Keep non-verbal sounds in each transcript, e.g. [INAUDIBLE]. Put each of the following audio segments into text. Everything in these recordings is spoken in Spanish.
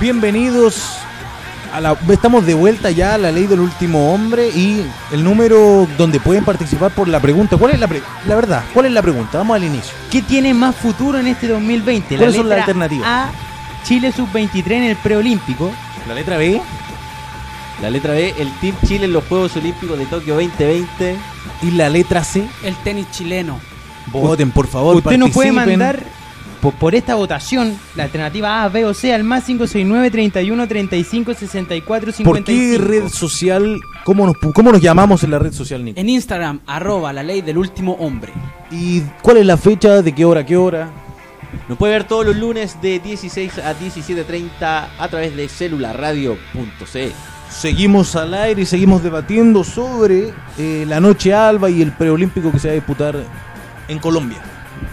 Bienvenidos a la, estamos de vuelta ya a la ley del último hombre y el número donde pueden participar por la pregunta. ¿Cuál es la, pre- la verdad? ¿Cuál es la pregunta? Vamos al inicio. ¿Qué tiene más futuro en este 2020? ¿Cuáles son las letra alternativas? A, Chile sub-23 en el preolímpico. La letra B La letra B, el Team Chile en los Juegos Olímpicos de Tokio 2020. y la letra C. El tenis chileno. Voten, por favor. Usted nos puede mandar por, por esta votación la alternativa A, B o C al más 569 31 35 64 55. ¿Por qué red social? ¿Cómo nos, ¿Cómo nos llamamos en la red social, Nico? En Instagram, arroba la ley del último hombre. ¿Y cuál es la fecha? ¿De qué hora? a ¿Qué hora? Nos puede ver todos los lunes de 16 a 17.30 a través de celularradio.c. Seguimos al aire y seguimos debatiendo sobre eh, la noche alba y el preolímpico que se va a disputar en Colombia.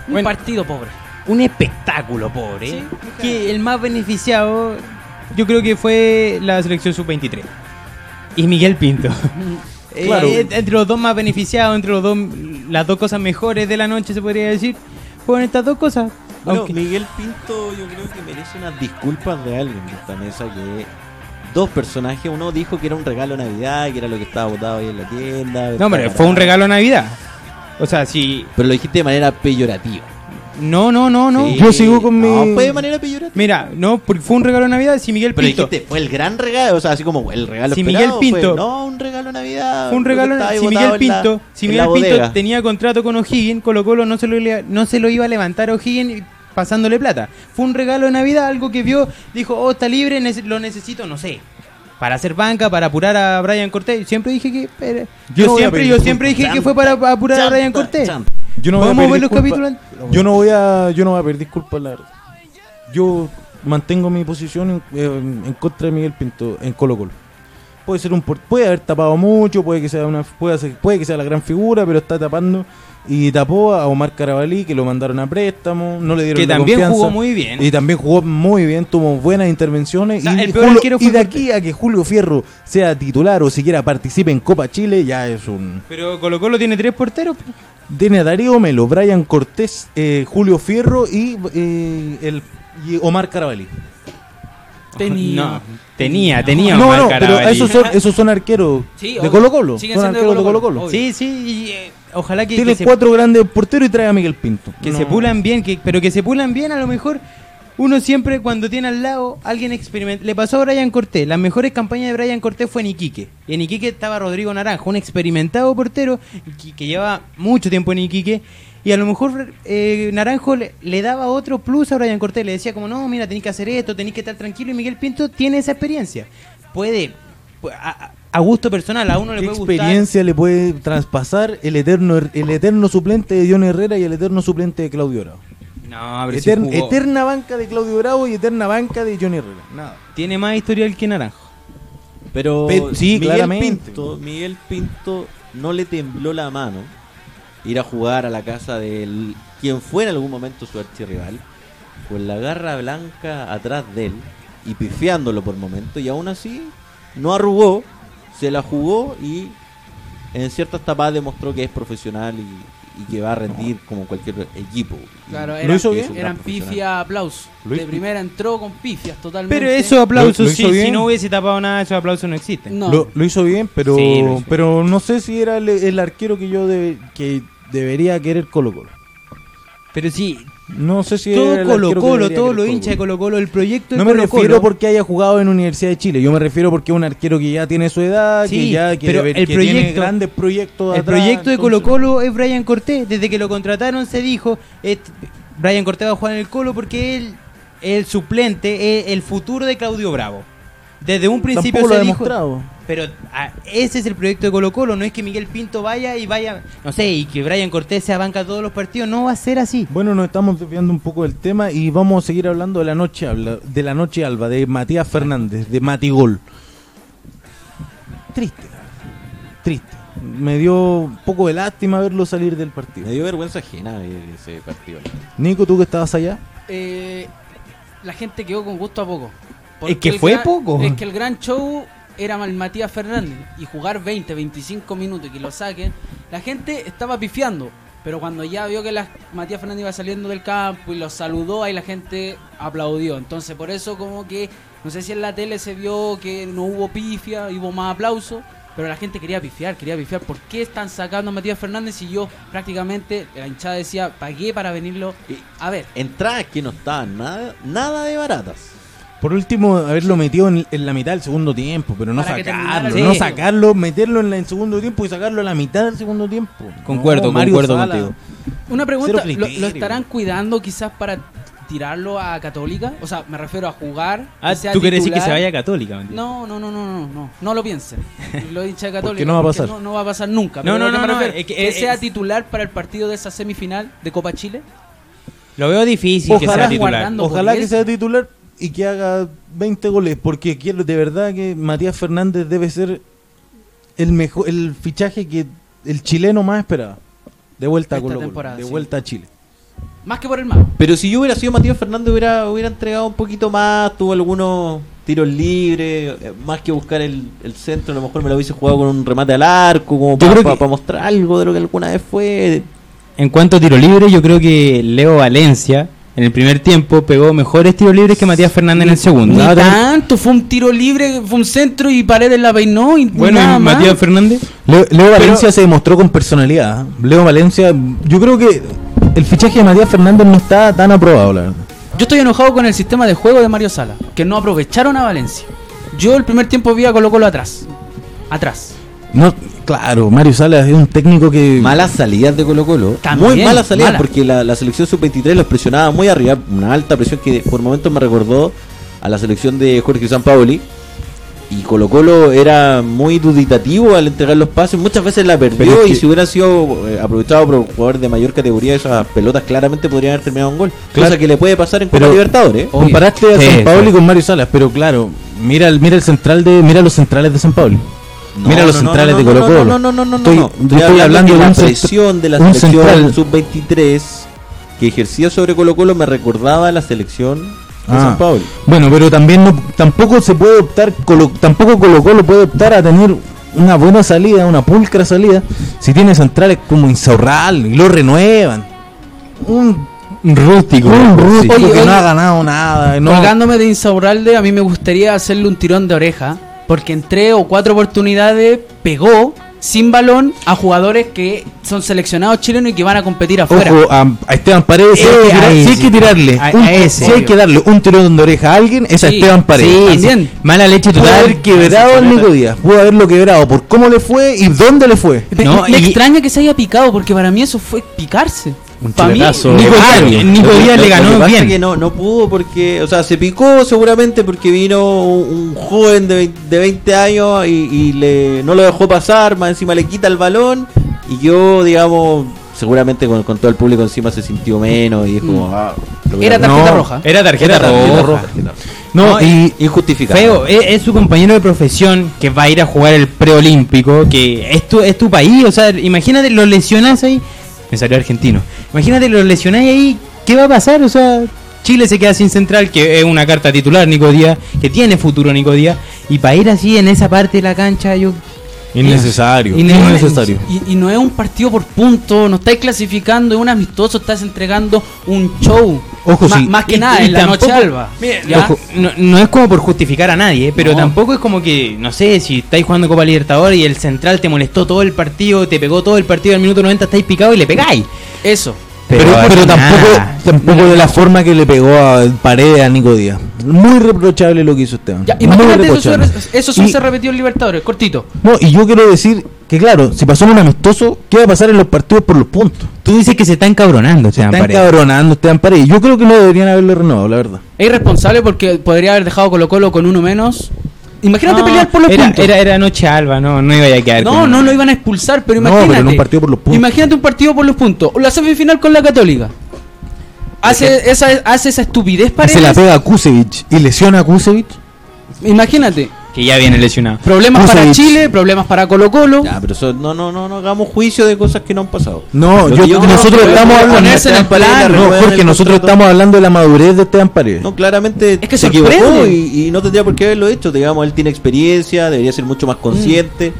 Un Bueno. partido pobre. Un espectáculo, pobre. Sí, que el más beneficiado, yo creo que fue la selección sub-23. Y Miguel Pinto. [LAUGHS] Eh, Claro. eh, entre los dos más beneficiados, entre los dos, las dos cosas mejores de la noche, se podría decir, fueron estas dos cosas. Bueno, Aunque- Miguel Pinto yo creo que merece unas disculpas de alguien de esta mesa que dos personajes, uno dijo que era un regalo de Navidad, que era lo que estaba botado ahí en la tienda. no, hombre, fue un regalo de Navidad. O sea, si. Pero lo dijiste de manera peyorativa. No, no, no, no. Sí. Yo sigo con No, mi- fue de manera peyorativa. Mira, no, porque fue un regalo de Navidad. Si Miguel Pero Pinto. dijiste, fue el gran regalo, o sea, así como el regalo Si Miguel Pinto- fue, no, un regalo de Navidad. Fue un regalo. Si Miguel la- Pinto, si Miguel Pinto tenía contrato con O'Higgins, Colo Colo no se lo, no se lo iba a levantar a O'Higgins pasándole plata. Fue un regalo de Navidad, algo que vio, dijo, oh, está libre, lo necesito, no sé. Para hacer banca, para apurar a Brian Cortés. Siempre dije que. Yo siempre, yo siempre dije que fue para apurar a Brian Cortés. Yo no voy a Vamos a ver los capítulos. Yo no voy a, yo no voy a pedir disculpas, la verdad. Yo mantengo mi posición en, en- en contra de Miguel Pinto en Colo Colo. Puede ser un puede haber tapado mucho, puede que sea una puede, ser- puede que sea la gran figura, pero está tapando y tapó a Omar Carabalí que lo mandaron a préstamo, no le dieron Que la también confianza. jugó muy bien. Y también jugó muy bien, tuvo buenas intervenciones. O sea, y, el peor Julio- arquero y fue de aquí a que Julio Fierro sea titular o siquiera participe en Copa Chile, ya es un. Pero Colo Colo tiene tres porteros. Tiene a Darío Melo, Brian Cortés, eh, Julio Fierro y, eh, el, y Omar Carabalí. Tenía. No, tenía, tenía. no, Omar no, pero esos son, esos son arqueros Sí, de obvio. Colo Colo. Siguen Son arqueros de Colo Colo-Colo. Sí, sí, y, eh, ojalá que, Tiene que se- cuatro grandes porteros y trae a Miguel Pinto. Que No. se pulan bien, que, pero que se pulan bien a lo mejor. Uno siempre cuando tiene al lado alguien experimenta. Le pasó a Brian Cortés. Las mejores campañas de Brian Cortés fue en Iquique. Y en Iquique estaba Rodrigo Naranjo, un experimentado portero que, que lleva mucho tiempo en Iquique. Y a lo mejor eh, Naranjo le, le daba otro plus a Brian Cortés. Le decía como, no, mira, tenéis que hacer esto, tenéis que estar tranquilo. Y Miguel Pinto tiene esa experiencia. Puede, pu- a, a gusto personal, a uno le ¿Qué puede gustar. experiencia le puede traspasar el eterno, el eterno suplente de John Herrera y el eterno suplente de Claudio Bravo? No, pero sí Etern- jugó. eterna banca de Claudio Bravo y eterna banca de John Herrera. Nada. Tiene más historial que Naranjo. Pero Pe- sí, Miguel claramente. Pinto, Miguel Pinto no le tembló la mano ir a jugar a la casa de quien fue en algún momento su archirrival, con la garra blanca atrás de él y pifiándolo por momento, y aún así no arrugó, se la jugó y en ciertas tapadas demostró que es profesional y, y que va a rendir como cualquier equipo. Claro, ¿Lo eran, hizo bien? eran pifia aplausos. Lo De primera entró con pifias totalmente. Pero esos aplausos, ¿Lo- lo sí, si no hubiese tapado nada, esos aplausos no existen. No. Lo, lo hizo bien, pero, Sí, lo hizo pero no sé si era el, el arquero que yo debe- que debería querer Colo Colo. Pero sí, No sé si todo Colo Colo, todos los hinchas de Colo-Colo. Colo Colo, el proyecto de No me Colo refiero Colo, porque haya jugado en Universidad de Chile, yo me refiero porque es un arquero que ya tiene su edad, que Sí, ya que, pero debe- el que tiene proyecto- grandes proyectos el atrás, proyecto de entonces- Colo Colo es Brian Cortés. Desde que lo contrataron se dijo, "Este- Brian Cortés va a jugar en el Colo porque él es el suplente, es el futuro de Claudio Bravo. Desde un principio Tampoco se dijo, demostrado. pero ah, ese es el proyecto de Colo Colo, no es que Miguel Pinto vaya y vaya, no sé, y que Brian Cortés se banca todos los partidos, no va a ser así. Bueno, nos estamos desviando un poco del tema y vamos a seguir hablando de la noche alba, de la noche alba, de Matías Fernández, de Matigol. Triste, triste. Me dio un poco de lástima verlo salir del partido. Me dio vergüenza ajena ese partido. Nico, tú que estabas allá, Eh, la gente quedó con gusto a poco. Es que el fue gran- poco. Es que el gran show era mal Matías Fernández. Y jugar 20, 25 minutos y que lo saquen, la gente estaba pifiando. Pero cuando ya vio que la, Matías Fernández iba saliendo del campo y lo saludó, ahí la gente aplaudió. Entonces, por eso como que, no sé si en la tele se vio que no hubo pifia, hubo más aplauso, pero la gente quería pifiar, quería pifiar. ¿Por qué están sacando a Matías Fernández si yo prácticamente, la hinchada decía, pagué para venirlo a ver? Entradas que no estaban nada, nada de baratas. Por último, haberlo metido en, en la mitad del segundo tiempo, pero no Para que sacarlo. No sacarlo, meterlo en, la- en segundo tiempo y sacarlo a la mitad del segundo tiempo. Concuerdo, No, Mario concuerdo Sala. contigo. Una pregunta, ¿lo, estarán cuidando quizás para tirarlo a Católica? O sea, me refiero a jugar. Ah, que tú quieres decir que se vaya a Católica. ¿me No, no, no, no, no, no, no lo piensen. [LAUGHS] Lo he dicho a Católica. Porque no va a pasar. No, no va a pasar nunca. No, no, que no, no, refiero, es que- que es- sea es- titular para el partido de esa semifinal de Copa Chile. Lo veo difícil que Ojalá sea titular. guardando- Ojalá que sea titular y que haga 20 goles, porque quiero de verdad que Matías Fernández debe ser el mejor, el fichaje que el chileno más esperaba. De vuelta a Colo Colo, de sí. vuelta a Chile. Más que por el mago. Pero si yo hubiera sido Matías Fernández, hubiera, hubiera entregado un poquito más, tuvo algunos tiros libres, eh, más que buscar el, el centro, a lo mejor me lo hubiese jugado con un remate al arco, como para mostrar algo de lo que alguna vez fue. En cuanto a tiro libre, yo creo que Leo Valencia en el primer tiempo pegó mejores tiros libres que Matías Fernández en el segundo. Ni tanto, fue un tiro libre, fue un centro y Paredes la peinó y Bueno, nada y más. Matías Fernández. Leo, Leo Valencia se demostró con personalidad. ¿eh? Leo Valencia, yo creo que el fichaje de Matías Fernández no está tan aprobado, la verdad. Yo estoy enojado con el sistema de juego de Mario Sala, que no aprovecharon a Valencia. Yo el primer tiempo vi a Colo Colo atrás. Atrás. No, claro, Mario Salas es un técnico que Malas salidas de Colo Colo. También, muy malas salidas mala. porque la, la selección sub-23 los presionaba muy arriba. Una alta presión que por momentos me recordó a la selección de Jorge Sampaoli. Y Colo Colo era muy duditativo al entregar los pases. Muchas veces la perdió es y que- si hubiera sido eh, aprovechado por un jugador de mayor categoría, esas pelotas claramente podrían haber terminado en gol. Claro. Cosa que le puede pasar en Copa Libertadores. ¿eh? Comparaste a Sí, San Paolo sí. con Mario Salas, pero claro, mira el mira el central de mira los centrales de San Paolo. No, mira los no, centrales no, de Colo Colo. No, no, no, no, no. Estoy, estoy hablando de la presión de la un selección central. sub-23 que ejercía sobre Colo Colo me recordaba a la selección de Ah. San Pablo. Bueno, pero también no, tampoco se puede optar, Colo- tampoco Colo Colo puede optar a tener una buena salida, una pulcra salida, si tiene centrales como Insaurral y lo renuevan. Un, Rústico. un rústico Oye, que oye. no ha ganado nada. No, Colgándome de Insaurralde, a mí me gustaría hacerle un tirón de oreja, porque en tres o cuatro oportunidades pegó sin balón a jugadores que son seleccionados chilenos y que van a competir afuera. Ojo, a, a Esteban Paredes, si, Eh, si hay sí. que tirarle, A- un- a ese. si hay que darle un tirón de oreja a alguien, es a Esteban Paredes. Sí. Mala leche Pudo total. haber quebrado al Nico Díaz, pudo haberlo quebrado por cómo le fue y dónde le fue. Me, No, me y- extraña que se haya picado, porque para mí eso fue picarse. Un chiletazo. Nico Díaz, Nico Díaz le lo que ganó pasa bien. que no, no pudo porque, o sea, se picó seguramente porque vino un, un joven de 20, de 20 años y, y le, no lo dejó pasar, más encima le quita el balón y yo, digamos, seguramente con, con todo el público encima se sintió menos y es como... Mm. ah, Era tarjeta No. roja. Era tarjeta, Era tarjeta roja. roja. No, No, y Injustificado. Feo, es, es su compañero de profesión que va a ir a jugar el preolímpico, que es tu, es tu país, o sea, imagínate, lo lesionás ahí, me salió argentino, imagínate, lo lesionás ahí, ¿qué va a pasar? O sea, Chile se queda sin central, que es una carta titular, Nico Díaz, que tiene futuro Nico Díaz, y para ir así en esa parte de la cancha, yo... innecesario. Innecesario. innecesario. Y, y no es un partido por punto, no estáis clasificando, es un amistoso, estás entregando un show. Ojo, sí. Más que Y- nada, y en la tampoco- noche alba. Mira, ¿Ya? ojo, no, no es como por justificar a nadie, pero No. tampoco es como que, no sé, si estáis jugando Copa Libertadores y el central te molestó todo el partido, te pegó todo el partido al minuto 90, estáis picados y le pegáis. Eso. Pero, tampoco, tampoco de la forma que le pegó a Paredes a Nico Díaz. Muy reprochable lo que hizo Esteban. Ya, Muy imagínate, eso, reprochable. se- eso sí Y- se repitió en Libertadores, cortito. No, y yo quiero decir que claro, si pasó en un amistoso, ¿qué va a pasar en los partidos por los puntos? Tú dices que se está encabronando, Esteban Paredes. cabronando Esteban Paredes. Yo creo que no deberían haberle renovado, la verdad. Es irresponsable porque podría haber dejado Colo Colo con uno menos. Imagínate No, pelear por los era, puntos. Era, era noche alba, no, no iba a quedar no, con- no lo iban a expulsar, pero No, imagínate. pero en un partido por los puntos. Imagínate un partido por los puntos. O la semifinal con la Católica. Hace esa, hace esa estupidez para Se la pega a Kusevich y lesiona a Kusevich. Imagínate. Que ya viene lesionado. Problemas para. Chile, problemas para Colo Colo. Ya, pero eso, no, no, no, no hagamos juicio de cosas que no han pasado. No, Lo yo, que yo- nosotros no, estamos hablando. ponerse en el Esteban Paredes, plano. No, Jorge, el nosotros contrato. estamos hablando de la madurez de Esteban Paredes. No, claramente Es que se sorprende. equivocó y, y no tendría por qué haberlo hecho. Digamos, él tiene experiencia, debería ser mucho más consciente.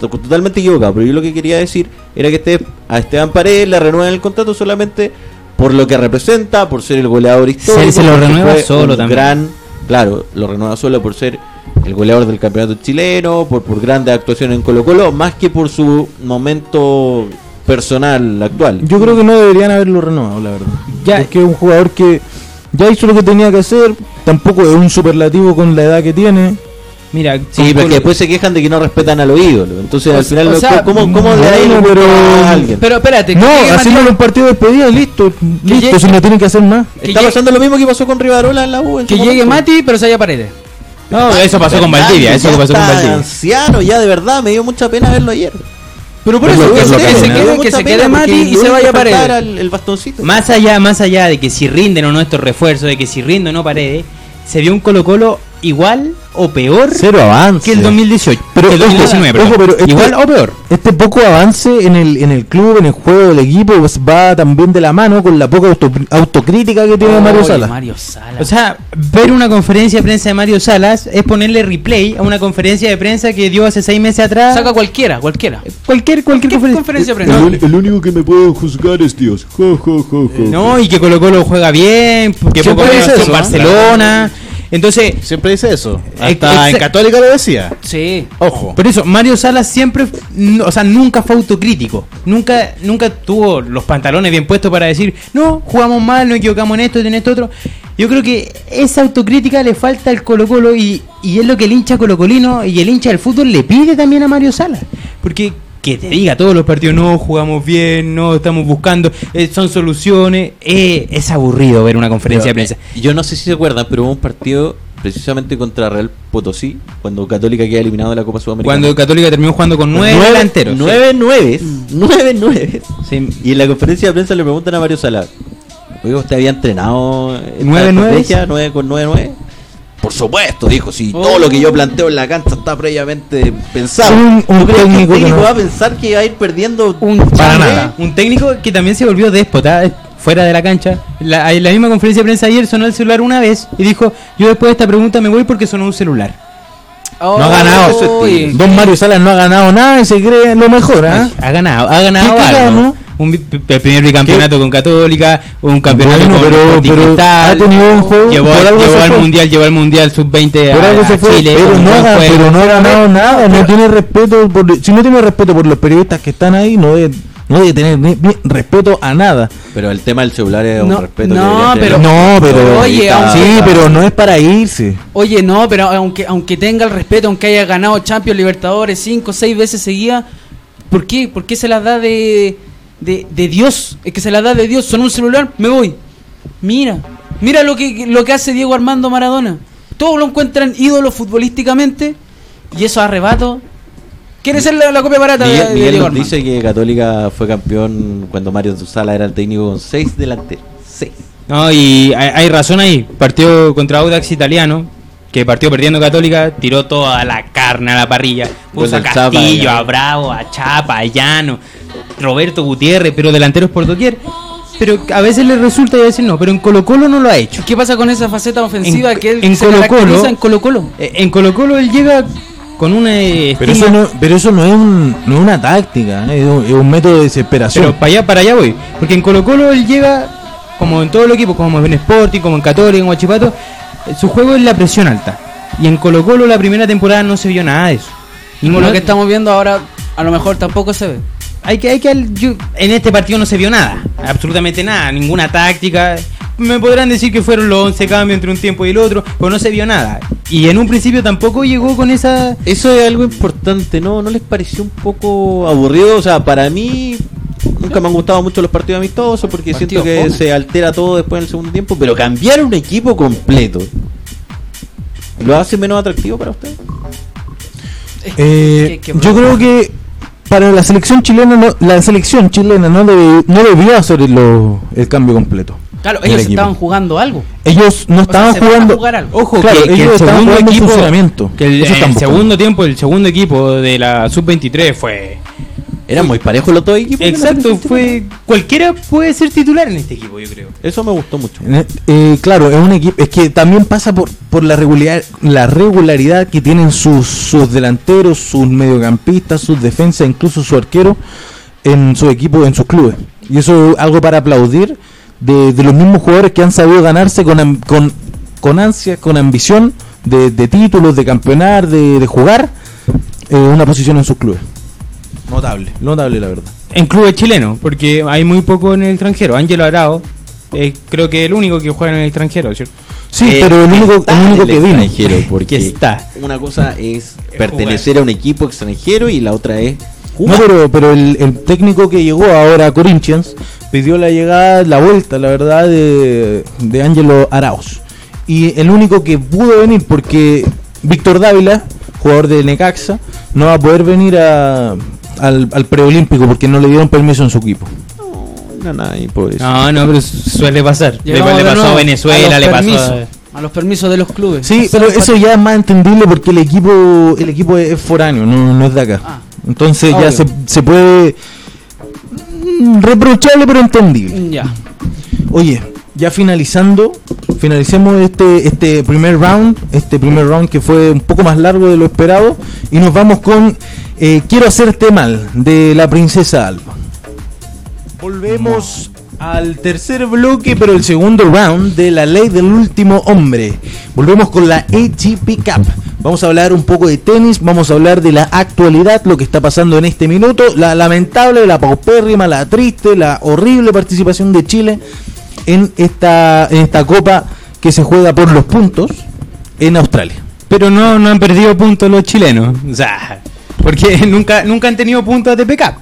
To- Totalmente equivocado, pero yo lo que quería decir era que este a Esteban Paredes, le renuevan el contrato solamente por lo que representa, por ser el goleador histórico. se lo porque renueva solo un también. Gran, claro, lo renueva solo por ser el goleador del campeonato chileno, por, por grandes actuaciones en Colo Colo, más que por su momento personal actual. Yo creo que no deberían haberlo renovado, la verdad. Ya. Porque es un jugador que ya hizo lo que tenía que hacer, tampoco es un superlativo con la edad que tiene. Mira, Sí, con pero Colo- que después se quejan de que no respetan a los ídolos. Entonces, O al final, o lo- sea, ¿cómo, cómo le bueno, da el pero- a alguien? Pero espérate, No, Matías- un partido de despedida listo. Listo, llegue- si no tienen que hacer más. que Está pasando lo mismo que pasó con Rivarola en la U. en que llegue. Mati, pero se haya paredes. No, eso pasó con Valdivia, eso pasó con Valdivia. anciano, ya de verdad, me dio mucha pena verlo ayer. Pero por Es eso, que, se- quede, que mucha se pena quede porque Mati y se vaya faltaba paredes. era El, el bastoncito. Más allá, más allá de que si rinden o no estos refuerzos, de que si rinden o no paredes, se vio un Colo Colo igual o peor Cero avance. que el 2018. Pero, que el ojo, 2019, perdón. ojo, pero este- igual o peor. Este poco avance en el, en el club, en el juego del equipo, pues, va también de la mano con la poca auto- autocrítica que tiene Mario Oye, Sala. Mario Sala. O sea, ver una conferencia de prensa de Mario Salas es ponerle replay a una conferencia de prensa que dio hace seis meses atrás. saca cualquiera, cualquiera. cualquier, cualquier ¿Qué conferencia. conferencia de El, prensa? el único que me puede juzgar es Dios. Jo, jo, jo, jo. No, y que Colo Colo juega bien, que poco menos eso. Barcelona. Entonces, Siempre dice eso. Hasta en Católica lo decía. Sí. Ojo. Por eso, Mario Salas siempre, o sea, nunca fue autocrítico. Nunca, nunca tuvo los pantalones bien puestos para decir, no, jugamos mal, nos equivocamos en esto, en esto otro. Yo creo que esa autocrítica le falta al Colo Colo y, y es lo que el hincha colocolino y el hincha del fútbol le pide también a Mario Salas. Porque que te diga todos los partidos, no, jugamos bien, no, estamos buscando, eh, son soluciones. eh, es aburrido ver una conferencia de prensa. Yo no sé si se acuerdan, pero hubo un partido precisamente contra Real Potosí, cuando Católica queda eliminado de la Copa Sudamericana. Cuando Católica terminó jugando con nueve, delanteros. Nueve nueves. Nueve nueves. Sí. Y en la conferencia de prensa le preguntan a Mario Sala, oiga, ¿usted había entrenado ¿Nueve estrategia, nueve con nueve nueve? Por supuesto, dijo, si Oh. todo lo que yo planteo en la cancha está previamente pensado. Un- un ¿Tú crees que el técnico que técnico no- va a pensar que va a ir perdiendo Un Para nada. Un técnico que también se volvió déspota eh, fuera de la cancha. La, en la misma conferencia de prensa ayer sonó el celular una vez y dijo, yo después de esta pregunta me voy porque sonó un celular. No ha ganado. Don Mario Salas no ha ganado nada y se cree lo mejor, ¿ah? Ha ganado, ha ganado ¿Qué algo. Un el primer bicampeonato con Católica, un campeonato Bueno, con pero- Sporting pero Cristal, ha tenido un juego, llevó, por algo llevó se al fue. mundial, llevó al mundial sub-20 Por a, a Chile. pero, pero no ha ganado nada, no tiene respeto por, si no tiene respeto por los periodistas que están ahí, no debe, no debe tener ni- ni respeto a nada. Pero el tema del celular es un No, respeto. no, que pero-. No, pero Oye, sí, pero no es para irse. Oye, no, pero aunque aunque tenga el respeto, aunque haya ganado Champions Libertadores cinco o seis veces seguidas, ¿por qué? ¿Por qué se las da de, de, de Dios? Es que se las da de Dios. Son un celular, me voy. Mira, mira lo que, lo que hace Diego Armando Maradona. Todos lo encuentran ídolo futbolísticamente y esos arrebatos. ¿Quiere ser la, la copia barata de- Miguel, de, Miguel Diego nos Armando? dice que Católica fue campeón cuando Mario Sala era el técnico con seis delanteros. Seis. No, y hay, hay razón ahí. Partió contra Audax Italiano, que partió perdiendo Católica, tiró toda la carne a la parrilla. Puso a Castillo, a Bravo, a Chapa, a Llano, Roberto Gutiérrez, pero delanteros por doquier. Pero a veces le resulta y a veces no. Pero en Colo Colo no lo ha hecho. ¿Qué pasa con esa faceta ofensiva En- que él en se Colo-Colo- caracteriza en Colo Colo? Eh, En Colo Colo él llega con una Pero eso no, pero eso no es, un- no es una táctica, ¿eh? es, un, es un método de desesperación. Pero para allá, para allá voy. Porque en Colo Colo él llega, como en todo el equipo, como en Sporting, como en Católica, en Huachipato, eh, su juego es la presión alta. Y en Colo Colo la primera temporada no se vio nada de eso. Y con No- lo que estamos viendo ahora, a lo mejor tampoco se ve. Hay que, hay que, yo- en este partido no se vio nada, absolutamente nada, ninguna táctica. Me podrán decir que fueron los 11 cambios entre un tiempo y el otro, pero no se vio nada. Y en un principio tampoco llegó con esa... Eso es algo importante, ¿no? ¿No les pareció un poco aburrido? O sea, para mí nunca me han gustado mucho los partidos amistosos porque Partido siento que se altera todo después en el segundo tiempo, pero cambiar un equipo completo ¿lo hace menos atractivo para usted? Eh, Qué- qué yo creo que para la selección chilena no, la selección chilena no, debe- no debió hacer lo- el cambio completo. Claro, ellos equipo. estaban jugando algo. Ellos no sea, estaban se van a jugando. jugar algo. Ojo, Claro, que, que ellos el estaban segundo jugando equipo, funcionamiento. que el, segundo tiempo, el segundo equipo de la sub-23 fue... Eran muy parejos los dos equipos. Exacto, fue... Cualquiera puede ser titular en este equipo, yo creo. Eso me gustó mucho. Eh, claro, es un equipo, es que también pasa por, por la regularidad, la regularidad que tienen sus, sus delanteros, sus mediocampistas, sus defensas, incluso su arquero. en su equipo, en sus clubes. Y eso es algo para aplaudir de, de los mismos jugadores que han sabido ganarse con, con, con ansia, con ambición de, de títulos, de campeonar, de, de jugar eh, una posición en sus clubes. Notable, notable la verdad. En clubes chilenos, porque hay muy poco en el extranjero. Ángelo Arao, eh, creo que el único que juega en el extranjero, ¿cierto? Sí, Eh, pero el único, el único en que el vino. extranjero, porque Que está. una cosa es pertenecer a un equipo extranjero y la otra es No, jugar. pero, pero el, el técnico que llegó ahora a Corinthians pidió la llegada, la vuelta, la verdad, de, de Ángelo Arauz. Y el único que pudo venir, porque Víctor Dávila, jugador de Necaxa, no va a poder venir a- al, al preolímpico porque no le dieron permiso en su equipo. No, no, y por eso. No, no, pero suele pasar. Le, Llegamos le de pasó a Venezuela, le pasó a... a los permisos de los clubes. Sí, pero eso ya es más entendible porque el equipo el equipo es foráneo, no, no es de acá. Ah. Entonces ya se, se puede... mm, Reprochable pero entendible. Ya. Oye, ya finalizando, finalicemos este, este primer round, este primer round que fue un poco más largo de lo esperado, y nos vamos con eh, Quiero hacerte mal, de la princesa Alba. Volvemos al tercer bloque, pero el segundo round de la ley del último hombre. Volvemos con la ATP Cup. Vamos a hablar un poco de tenis, vamos a hablar de la actualidad, lo que está pasando en este minuto, la lamentable, la paupérrima, la triste, la horrible participación de Chile en esta, en esta copa que se juega por los puntos en Australia. Pero no, no han perdido puntos los chilenos. O sea, porque [LAUGHS] nunca, nunca han tenido puntos de PK.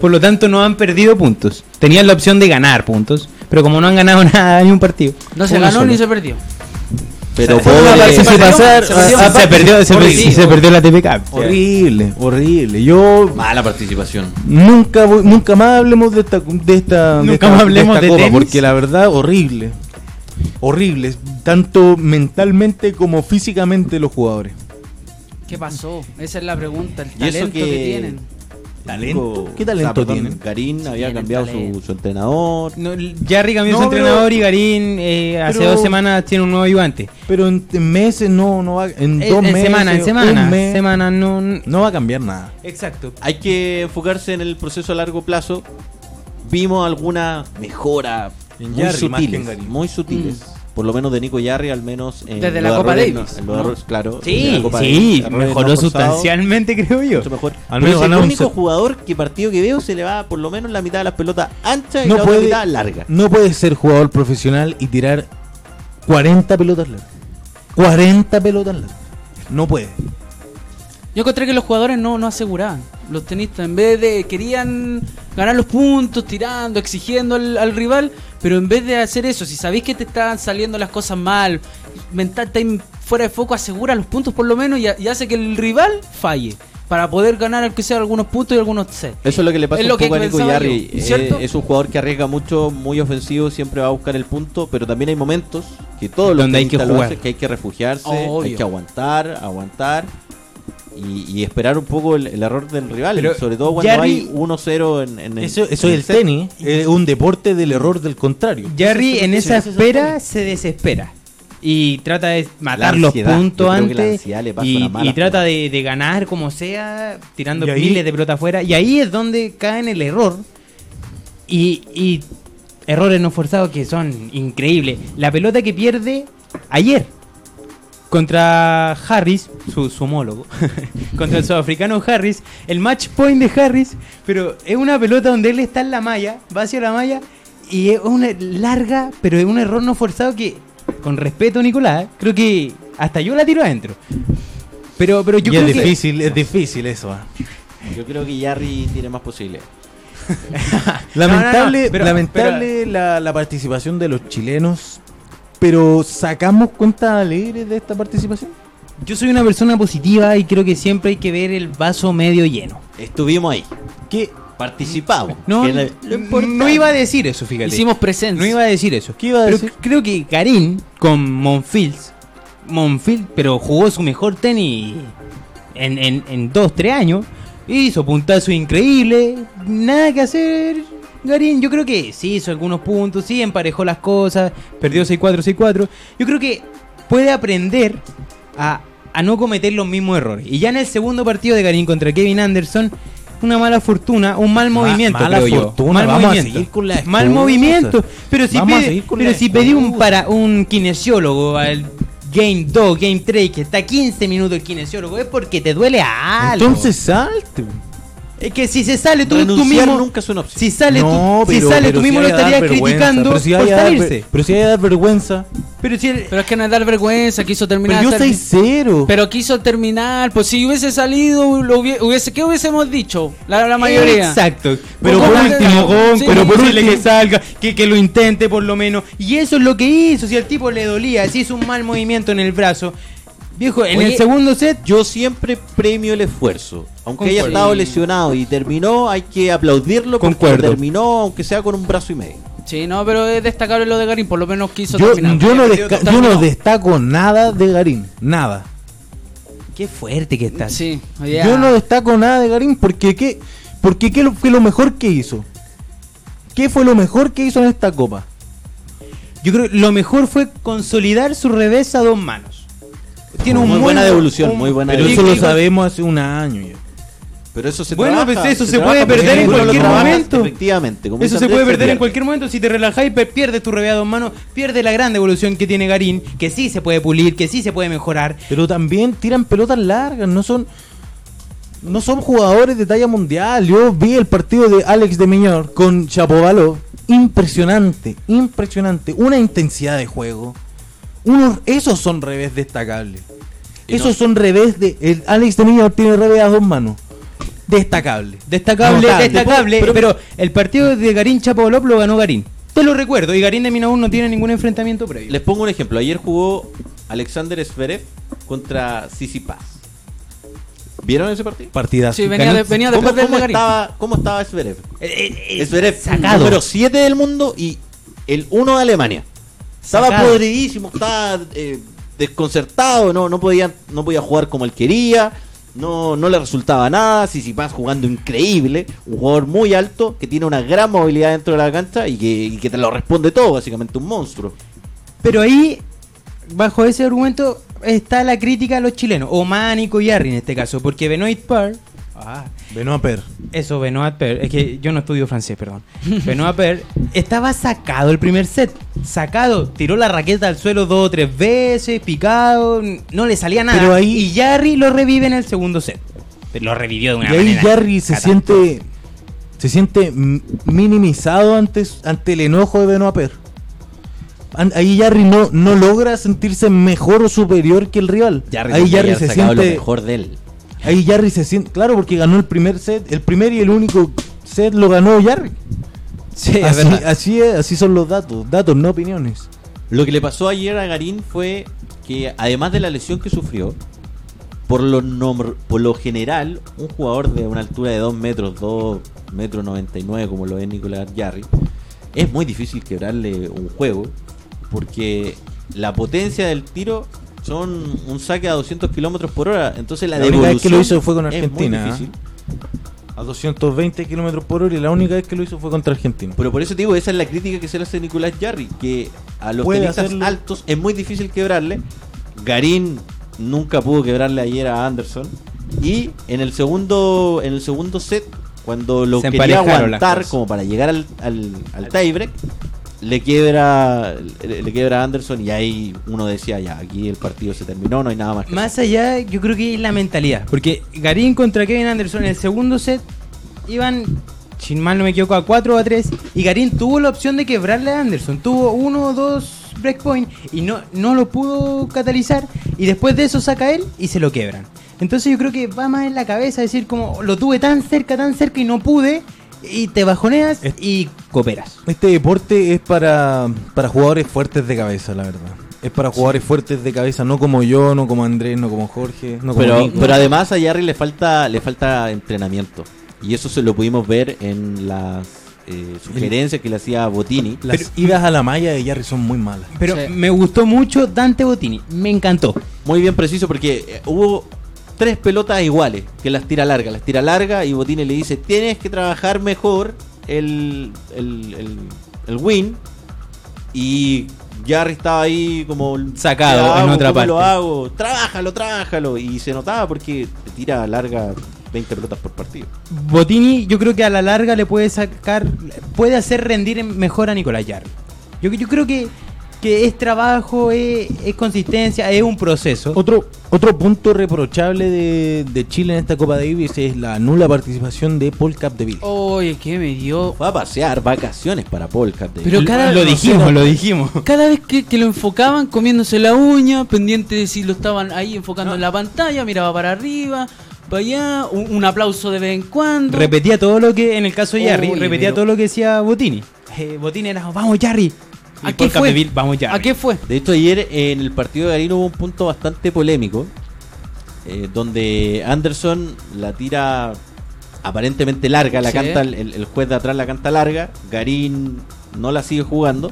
Por lo tanto, no han perdido puntos. Tenían la opción de ganar puntos. Pero como no han ganado [LAUGHS] nada, ni un partido. No se ganó solo. ni se perdió. Pero se perdió. Se horrible. perdió- se perdió la TPK. Horrible, horrible. Yo Mala participación. Nunca, voy- nunca más hablemos de esta, de esta, de Nunca esta- más de hablemos esta de copa, tenis. porque la verdad horrible, horrible, tanto mentalmente como físicamente los jugadores. ¿Qué pasó? Esa es la pregunta, el talento que, que- tienen. ¿Talento? ¿Qué O sea, talento tienen? Garín había Tienen cambiado su, entrenador. No, Jarry cambió No, su pero- entrenador y Garín eh, hace pero- dos semanas tiene un nuevo ayudante. Pero en, en meses no, no va, en Eh, dos en meses, semana, en semana. mes, Semana no. no va a cambiar nada. Exacto. Hay que enfocarse en el proceso a largo plazo. Vimos alguna mejora En muy Jarry más que en sutiles, Garín. muy sutiles. Por lo menos de Nico Yarri, al menos en Desde la Copa Davis, en los ¿no? claro. en Sí, Copa sí, Davis, mejoró no sustancialmente, creo yo. Mucho mejor. Al Pero menos es el único jugador que partido que veo se le va por lo menos la mitad de las pelotas anchas y No la otra mitad larga. no puede ser jugador profesional y tirar 40 pelotas largas. 40 pelotas largas. No puede. Yo encontré que los jugadores no, no aseguraban. Los tenistas, en vez de. querían ganar los puntos, tirando, exigiendo al, al rival, pero en vez de hacer eso, si sabéis que te están saliendo las cosas mal, mental time fuera de foco, asegura los puntos por lo menos y, ha- y hace que el rival falle. Para poder ganar, aunque sea algunos puntos y algunos sets. Eso es lo que le pasa Es un lo que poco a Nico Yarri. yo, ¿cierto? Eh, es un jugador que arriesga mucho, muy ofensivo, siempre va a buscar el punto, pero también hay momentos que todos los Donde hay que tenistas lo jugar. hacen, que hay que refugiarse, Obvio. hay que aguantar, aguantar y, y esperar un poco el, el error del rival, Pero sobre todo cuando hay 1-0 en, en el- Eso, eso en es el tenis, es un deporte del error del contrario. Es- en esa espera se desespera. Y trata de matar La los puntos antes. ansiedad le pasa Y, una mala y trata de, de ganar como sea, tirando ahí- miles de pelota afuera. Y ahí es donde cae en el error. Y, y errores no forzados que son increíbles. La pelota que pierde ayer contra Harris, su, su homólogo, [LAUGHS] contra el sudafricano Harris, el match point de Harris, pero es una pelota donde él está en la malla, va hacia la malla, y es una larga, pero es un error no forzado que, con respeto Nicolás, creo que hasta yo la tiro adentro. Pero, pero yo y creo es que... difícil, es difícil eso. ah. Yo creo que Yarri tiene más posibilidades. [LAUGHS] Lamentable, No, no, no, pero- lamentable La, la participación de los chilenos, pero ¿sacamos cuenta alegre de esta participación? Yo soy una persona positiva y creo que siempre hay que ver el vaso medio lleno. Estuvimos ahí, ¿Qué, participamos. No, que no, iba a decir eso, fíjate. Hicimos presencia. No iba a decir eso. ¿Qué iba a pero decir? creo que Karim con Monfils, Monfils, pero jugó su mejor tenis en, en, en dos, tres años. Hizo puntazo increíble. Nada que hacer. Garín, yo creo que sí hizo algunos puntos, sí emparejó las cosas, perdió 6-4, 6-4. Yo creo que puede aprender a, a no cometer los mismos errores. Y ya en el segundo partido de Garín contra Kevin Anderson, una mala fortuna, un mal Ma- movimiento, mala creo yo. fortuna, Mal vamos a movimiento. seguir con la Mal movimiento. Pero si a pero si pedí un para un kinesiólogo al Game 2, Game 3, que está 15 minutos el kinesiólogo, es porque te duele algo. Entonces salte. Es que si se sale tú, tú mismo nunca es una opción. si sale no, tú, pero, si sale pero tú si mismo lo hay que dar estarías vergüenza, criticando pero si por hay que dar salirse. Pero si hay que dar vergüenza. Pero si el- Pero es que no es dar vergüenza, quiso terminar. Pero yo el- 6-0. Pero quiso terminar, pues si hubiese salido, lo hubie- hubiese, ¿qué hubiésemos dicho? La, la mayoría. Exacto. Pero ¿Cómo por último, Gon, Sí, pero por sí, último sí. que salga, que, que lo intente por lo menos. Y eso es lo que hizo. Si al tipo le dolía, si hizo un mal movimiento en el brazo. Viejo, en Oye, el segundo set, Yo siempre premio el esfuerzo. Aunque haya estado lesionado y terminó, hay que aplaudirlo porque Concuerdo. terminó, aunque sea con un brazo y medio. Sí, no, pero es destacable lo de Garín, por lo menos quiso Yo, terminar. yo no desca- yo no destaco nada de Garín. Nada. qué fuerte que estás. Sí, ya. Yo no destaco nada de Garín porque ¿qué, porque qué fue lo mejor que hizo. ¿Qué fue lo mejor que hizo en esta copa? Yo creo que lo mejor fue consolidar su revés a dos manos. Tiene un Muy buena bu- devolución, un- muy buena Pero eso lo sabemos hace un año ya. Pero eso se Bueno, trabaja, pues eso se puede perder en cualquier momento. Efectivamente. como Eso se puede perder en cualquier momento. Si te per- pierdes tu revés a dos manos, pierdes la gran devolución que tiene Garín, que sí se puede pulir, que sí se puede mejorar. Pero también tiran pelotas largas, no son no son jugadores de talla mundial. Yo vi el partido de Alex de Miñor con Chapovalov, impresionante, impresionante, una intensidad de juego. Unos esos son revés destacables. Y Esos no- son revés de el Alex de Miñor tiene revés a dos manos. Destacable. Destacable, destacable. Pero- Pero, el partido de Garín Chapovalov lo ganó Garín. Te lo recuerdo. Y Garín de Minaún no tiene ningún enfrentamiento previo. Les pongo un ejemplo. Ayer jugó Alexander Zverev contra Paz. ¿Vieron ese partido? Partidazo. Sí, venía, de, venía ¿Cómo, cómo de Garín. estaba, ¿Cómo estaba Zverev? Eh, eh, eh, Zverev, sacado. número 7 del mundo y el 1 de Alemania. Estaba Sacado. podridísimo, estaba eh, desconcertado, no, no, podía, no podía jugar como él quería, no, no le resultaba nada. Tsitsipas jugando increíble, un jugador muy alto que tiene una gran movilidad dentro de la cancha y que, y que te lo responde todo, básicamente un monstruo. Pero ahí, bajo ese argumento, está la crítica a los chilenos. O Manico y Yarri en este caso. Porque Benoit Per. Ah, Benoit Per. eso, Benoit Per. Es que yo no estudio francés, perdón. [LAUGHS] Benoit Per estaba sacado el primer set. Sacado. Tiró la raqueta al suelo dos o tres veces, picado. No le salía nada. Pero ahí- Y Yarri lo revive en el segundo set. Pero Lo revivió de una Y ahí manera. Jarry se siente se siente minimizado ante, ante el enojo de Benoit Per. Ahí Jarry no, no logra sentirse mejor o superior que el rival. Jarry ahí Jarry se siente lo mejor de él. Ahí Jarry se siente claro porque ganó el primer set, el primer y el único set lo ganó Jarry. Sí, así, así es, así son los datos, datos, no opiniones. Lo que le pasó ayer a Garín fue que además de la lesión que sufrió, por lo, por lo general, un jugador de una altura de 2 metros, 2 metros 99 como lo es Nicolás Jarry, es muy difícil quebrarle un juego porque la potencia del tiro son un saque a 200 kilómetros por hora, entonces la, La única vez que lo hizo fue con Argentina, difícil. A 220 kilómetros por hora y la única vez que lo hizo fue contra Argentina. Pero por eso te digo, esa es la crítica que se le hace a Nicolás Jarry, que a los tenistas hacerlo. altos es muy difícil quebrarle. Garín nunca pudo quebrarle ayer a Anderson. Y en el segundo, en el segundo set, cuando lo Se quería aguantar como para llegar al, al, al tiebreak, le quiebra, le, le quiebra a Anderson y ahí uno decía ya, aquí el partido se terminó, no hay nada más que Más allá, yo creo que es la mentalidad. Porque Garín contra Kevin Anderson en el segundo set iban, sin mal no me equivoco, a 4 o a 3. Y Garín tuvo la opción de quebrarle a Anderson. Tuvo uno o dos breakpoint y no, no lo pudo catalizar. Y después de eso saca él y se lo quebran. Entonces yo creo que va más en la cabeza decir como lo tuve tan cerca, tan cerca y no pude. Y te bajoneas y cooperas. Este deporte es para, para jugadores fuertes de cabeza, la verdad. Es para jugadores fuertes de cabeza, no como yo, no como Andrés, no como Jorge, no como Pero, Nico. pero además a Jarry le falta, le falta entrenamiento. Y eso se lo pudimos ver en las eh, sugerencias que le hacía Botini. Las pero- idas a la malla de Jarry son muy malas. Pero Sí. me gustó mucho Dante Botini. Me encantó. Muy bien preciso porque eh, hubo tres pelotas iguales que las tira larga. Las tira larga y Botini le dice, tienes que trabajar mejor el, el, el, el win. Y Jarry estaba ahí como... Sacado "¿Qué en otra ¿Cómo lo parte". hago? Trabájalo, trabájalo. Y se notaba porque te tira larga 20 pelotas por partido. Botini, yo creo que a la larga le puede sacar, puede hacer rendir en- mejor a Nicolás Yarri. Yo, yo creo que, que es trabajo, es, es consistencia, es un proceso. Otro, otro punto reprochable de, de Chile en esta Copa Davis es la nula participación de Paul Capdeville. Oye, que me dio. Fue a pasear, vacaciones para Paul Capdeville. Pero cada lo dijimos, lo dijimos. Cada vez que, que lo enfocaban, comiéndose la uña, pendiente de si lo estaban ahí enfocando en la pantalla, miraba para arriba, para allá, un, un aplauso de vez en cuando. Repetía todo lo que, en el caso de Yarri, Oye, repetía pero- todo lo que decía Botini. Eh, Botini era, vamos Yarri. Y ¿A qué fue? Vamos Yarri. ¿A qué fue? De hecho, ayer en el partido de Garín hubo un punto bastante polémico, eh, donde Anderson la tira aparentemente larga, la Sí. canta el, el juez de atrás la canta larga, Garín no la sigue jugando,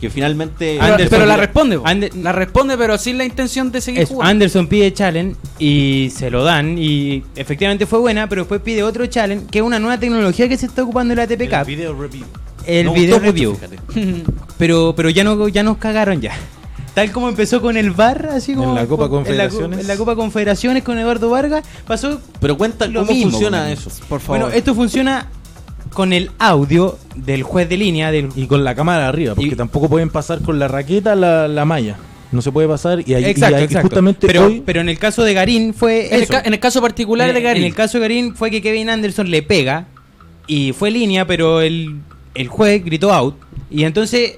que finalmente Pero, Anderson- pero la responde. Ander- la responde, pero sin la intención de seguir Eso, jugando. Anderson pide challenge y se lo dan y efectivamente fue buena, pero después pide otro challenge, que es una nueva tecnología que se está ocupando en la ATP Cup, video review. El me video mucho, review. fíjate. [LAUGHS] Pero pero ya no ya nos cagaron ya. Tal como empezó con el VAR, así como En la Copa en la Confederaciones. En la, Copa Confederaciones con Eduardo Vargas pasó Pero cuenta Lo cómo mismo, funciona eso. Por favor. Bueno, esto funciona con el audio del juez de línea del Y con la cámara arriba, porque Y- tampoco pueden pasar con la raqueta la, la malla. No se puede pasar y ahí, y Exacto, ahí- exacto. justamente pero, hoy pero en el caso de Garín fue en, el eso. ca- en el caso particular en, de Garín. en el caso de Garín fue que Kevin Anderson le pega y fue línea, pero el, el juez gritó out. Y entonces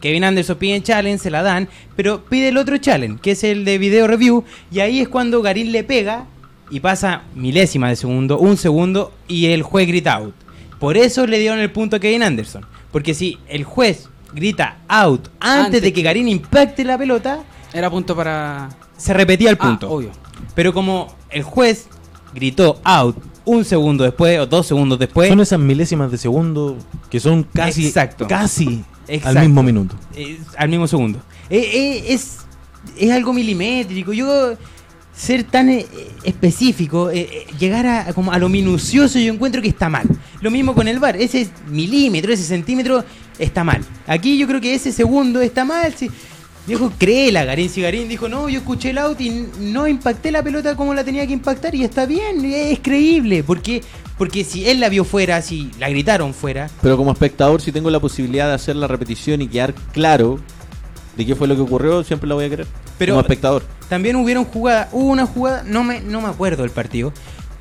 Kevin Anderson pide challenge, se la dan, pero pide el otro challenge, que es el de video review. Y ahí es cuando Garín le pega y pasa milésima de segundo, un segundo, y el juez grita out. Por eso le dieron el punto a Kevin Anderson. Porque si el juez grita out antes, Antes de que que- Garín impacte la pelota, Era punto para. se repetía el Ah, punto. obvio. Pero como el juez gritó out un segundo después o dos segundos después, son esas milésimas de segundo que son casi, Exacto. casi Exacto. al mismo minuto. al mismo segundo. Eh, eh, es, es algo milimétrico. Yo ser tan eh, específico, eh, llegar a, como a lo minucioso, yo encuentro que está mal. Lo mismo con el bar, ese milímetro, ese centímetro está mal. Aquí yo creo que ese segundo está mal. Si, Viejo, créela, Garín. Si Garín dijo, no, yo escuché el out y no impacté la pelota como la tenía que impactar y está bien, es creíble. Porque, porque si él la vio fuera, si la gritaron fuera, Pero como espectador, si tengo la posibilidad de hacer la repetición y quedar claro de qué fue lo que ocurrió, siempre la voy a querer. Pero- como espectador. También hubieron jugadas, hubo una jugada, no me, no me acuerdo del partido,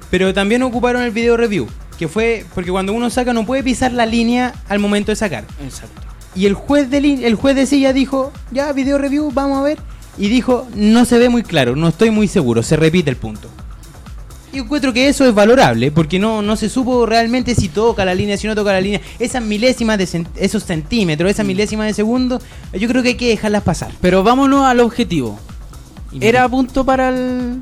pero también ocuparon el video review, que fue porque cuando uno saca no puede pisar la línea al momento de sacar. Exacto. Y el juez de lin- el juez de silla dijo, ya video review, vamos a ver, y dijo, no se ve muy claro, no estoy muy seguro, se repite el punto. Y encuentro que eso es valorable, porque no, no se supo realmente si toca la línea, si no toca la línea. Esas milésimas de cent- esos centímetros, esas milésimas de segundo, yo creo que hay que dejarlas pasar. Pero vámonos al objetivo. Y ¿Era punto para el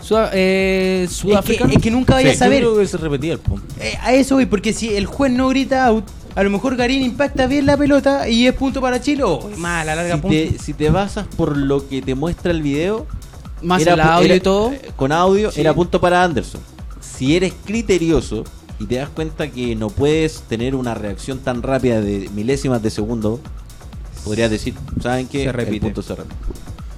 Sud- eh, es que, sudafricano? es que nunca vaya a Yo saber. creo que se repetía el punto. Eh, a eso voy, porque si el juez no grita out, a lo mejor Garín impacta bien la pelota y es punto para Chile. Oh, mal, a larga Si punto. te, si te basas por lo que te muestra el video, Más era el pu- audio era- y todo. eh, Con audio Sí. era punto para Anderson. Si eres criterioso y te das cuenta que no puedes tener una reacción tan rápida de milésimas de segundo, podrías decir, ¿saben qué? Se El repite. punto se repite.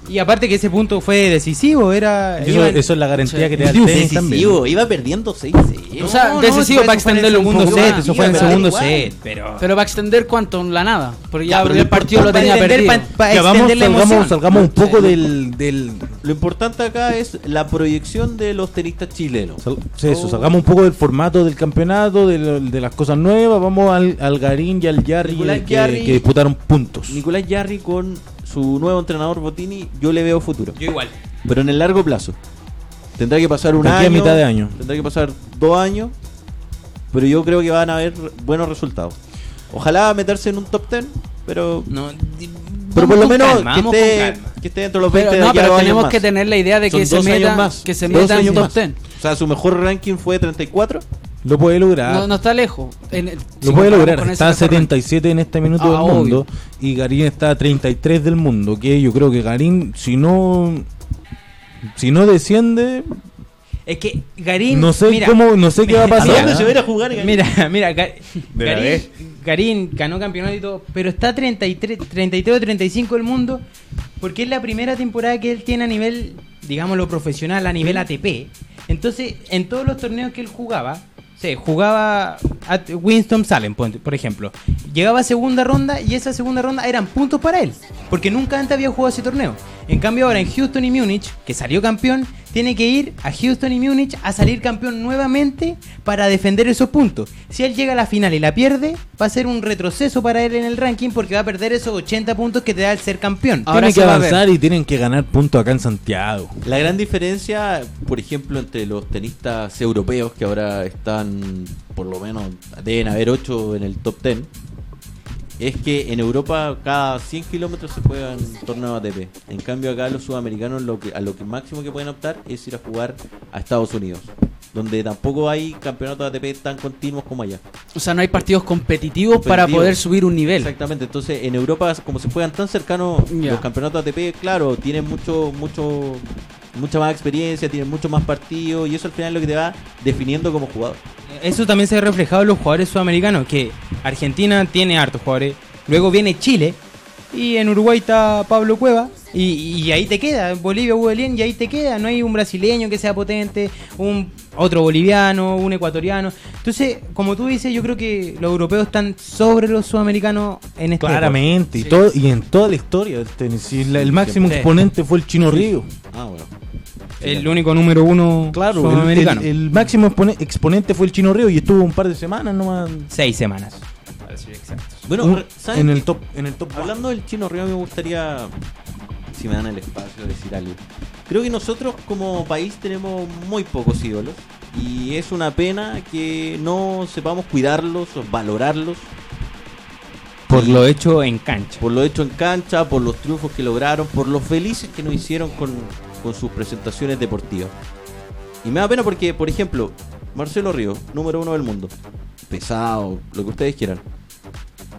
Y aparte que ese punto fue decisivo, era... Eso, iban- eso es la garantía que te da el tenis también. Decisivo, iba perdiendo 6-0. O sea, No, no, decisivo eso para extenderlo un segundo set. Eso fue en el segundo igual. set, pero... Pero va a extender cuánto en la nada. Porque ya, el partido lo tenía perdido. pa- pa Ya, vamos, salgamos, salgamos un poco Sí. del, del Lo importante acá es la proyección de los tenistas chilenos. sal- sí, eso, Oh. salgamos un poco del formato del campeonato, de, lo- de las cosas nuevas, vamos al, al Garín y al Yarri, Nicolás que, Yarri- que disputaron puntos. Nicolás Yarri con su nuevo entrenador Botini, yo le veo futuro. Yo igual. Pero en el largo plazo. Tendrá que pasar un De aquí a año. mitad de año. Tendrá que pasar dos años. Pero yo creo que van a haber buenos resultados. Ojalá meterse en un top 10, pero, No, pero por lo menos calma, que, esté, que esté dentro de los 20 Pero, de no, aquí a pero años tenemos más. que tener la idea de que Son se meta, más. que se meta en un top más. 10. O sea, su mejor ranking fue 34. Lo puede lograr. No, no está lejos. En el- si Lo puede lograr. Está a mejor ranking. 77 en este minuto Ah, del obvio. mundo. Y Garín está a 33 del mundo. Que yo creo que Garín, si no. Si no desciende, Es que Garín... no sé mira, cómo, no sé qué va a mira, pasar. dónde ¿ah? se va a ir a jugar? Garín? Mira, mira. Garín ganó campeonato y todo, pero está 33, 33 o 35 del mundo porque es la primera temporada que él tiene a nivel, digámoslo, profesional, a nivel ATP. Entonces, en todos los torneos que él jugaba, sí, jugaba a Winston Salem, por ejemplo. Llegaba a segunda ronda y esa segunda ronda eran puntos para él, porque nunca antes había jugado ese torneo. En cambio, ahora en Houston y Múnich, que salió campeón, tiene que ir a Houston y Múnich a salir campeón nuevamente para defender esos puntos. Si él llega a la final y la pierde, va a ser un retroceso para él en el ranking porque va a perder esos 80 puntos que te da el ser campeón. Ahora tienen que avanzar y tienen que ganar puntos acá en Santiago. La gran diferencia, por ejemplo, entre los tenistas europeos que ahora están, por lo menos, deben haber 8 en el top 10, es que en Europa cada 100 kilómetros se juegan torneos ATP. En cambio acá los sudamericanos lo que, a lo que máximo que pueden optar es ir a jugar a Estados Unidos, donde tampoco hay campeonatos ATP tan continuos como allá. O sea, no hay partidos competitivos para poder subir un nivel. Exactamente, entonces en Europa como se juegan tan cercanos los campeonatos ATP, claro, tienen mucho, mucho, mucha más experiencia, tienen mucho más partidos y eso al final es lo que te va definiendo como jugador. Eso también se ha reflejado en los jugadores sudamericanos, que Argentina tiene hartos jugadores, luego viene Chile y en Uruguay está Pablo Cueva y, y ahí te queda, en Bolivia hubo Elien y ahí te queda, no hay un brasileño que sea potente, un otro boliviano, un ecuatoriano. Entonces, como tú dices, yo creo que los europeos están sobre los sudamericanos en este Claramente, y, Sí. todo, y en toda la historia del tenis. Y la- el máximo exponente fue el Chino Río. Ah, bueno. El único número uno Claro, el, sudamericano. el- el máximo expone- exponente fue el Chino Río y estuvo un par de semanas nomás Seis semanas. Para ser exactos. Bueno, un- ¿saben en el top. En el top Hablando del chino Río me gustaría, si me dan el espacio, decir algo. Creo que nosotros como país tenemos muy pocos ídolos y es una pena que no sepamos cuidarlos o valorarlos Por lo hecho en cancha. por lo hecho en cancha, por los triunfos que lograron, por los felices que nos hicieron con, con sus presentaciones deportivas. Y me da pena porque, por ejemplo, Marcelo Río, número uno del mundo, pesado, lo que ustedes quieran.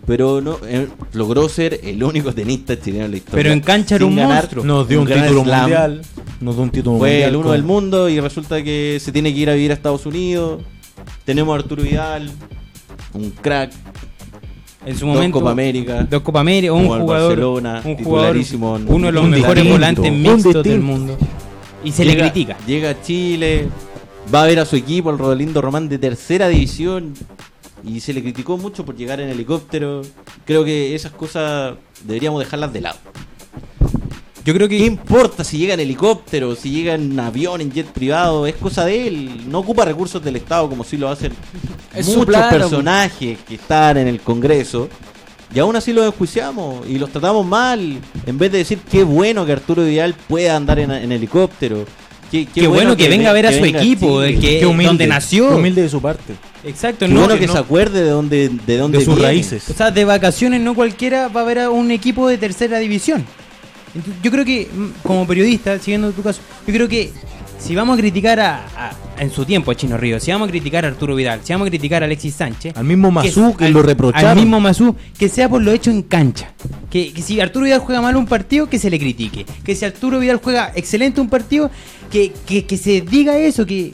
Pero no eh, logró ser el único tenista chileno en la historia. Pero en cancha era un ganar monstruo. Nos dio un, título Slam. mundial. Nos dio un título Fue mundial. el uno con- del mundo y resulta que se tiene que ir a vivir a Estados Unidos. Tenemos a Arturo Vidal, un crack, En su dos momento. Copa América. Dos Copa América, un jugador, Barcelona, un jugador, uno de los mejores distinto, volantes mixtos del mundo. Y se le critica. Llega a Chile, va a ver a su equipo, el Rodelindo Román de tercera división, y se le criticó mucho por llegar en helicóptero. Creo que esas cosas deberíamos dejarlas de lado. Yo creo ¿Qué que importa si llega en helicóptero, si llega en avión, en jet privado? Es cosa de él. No ocupa recursos del Estado como sí lo hacen Es muchos personajes que están en el Congreso. Y aún así los enjuiciamos y los tratamos mal. En vez de decir qué bueno que Arturo Vidal pueda andar en, en helicóptero. Qué, Qué bueno que venga a ver a su venga equipo, el que- Qué humilde, donde nació. qué humilde de su parte. exacto, Qué no, bueno que que no- se acuerde de dónde, de dónde De sus viene. raíces. o sea, de vacaciones no cualquiera va a ver a un equipo de tercera división. Entonces, yo creo que mm, como periodista, siguiendo tu caso, yo creo que si vamos a criticar a, a- en su tiempo a Chino Río, si vamos a criticar a Arturo Vidal, si vamos a criticar a Alexis Sánchez, Al mismo Mazú que, al- lo reprocharon. Al mismo Mazú, que sea por lo hecho en cancha. Que, que si Arturo Vidal juega mal un partido, que se le critique. Que si Arturo Vidal juega excelente un partido, que, que se diga eso, que...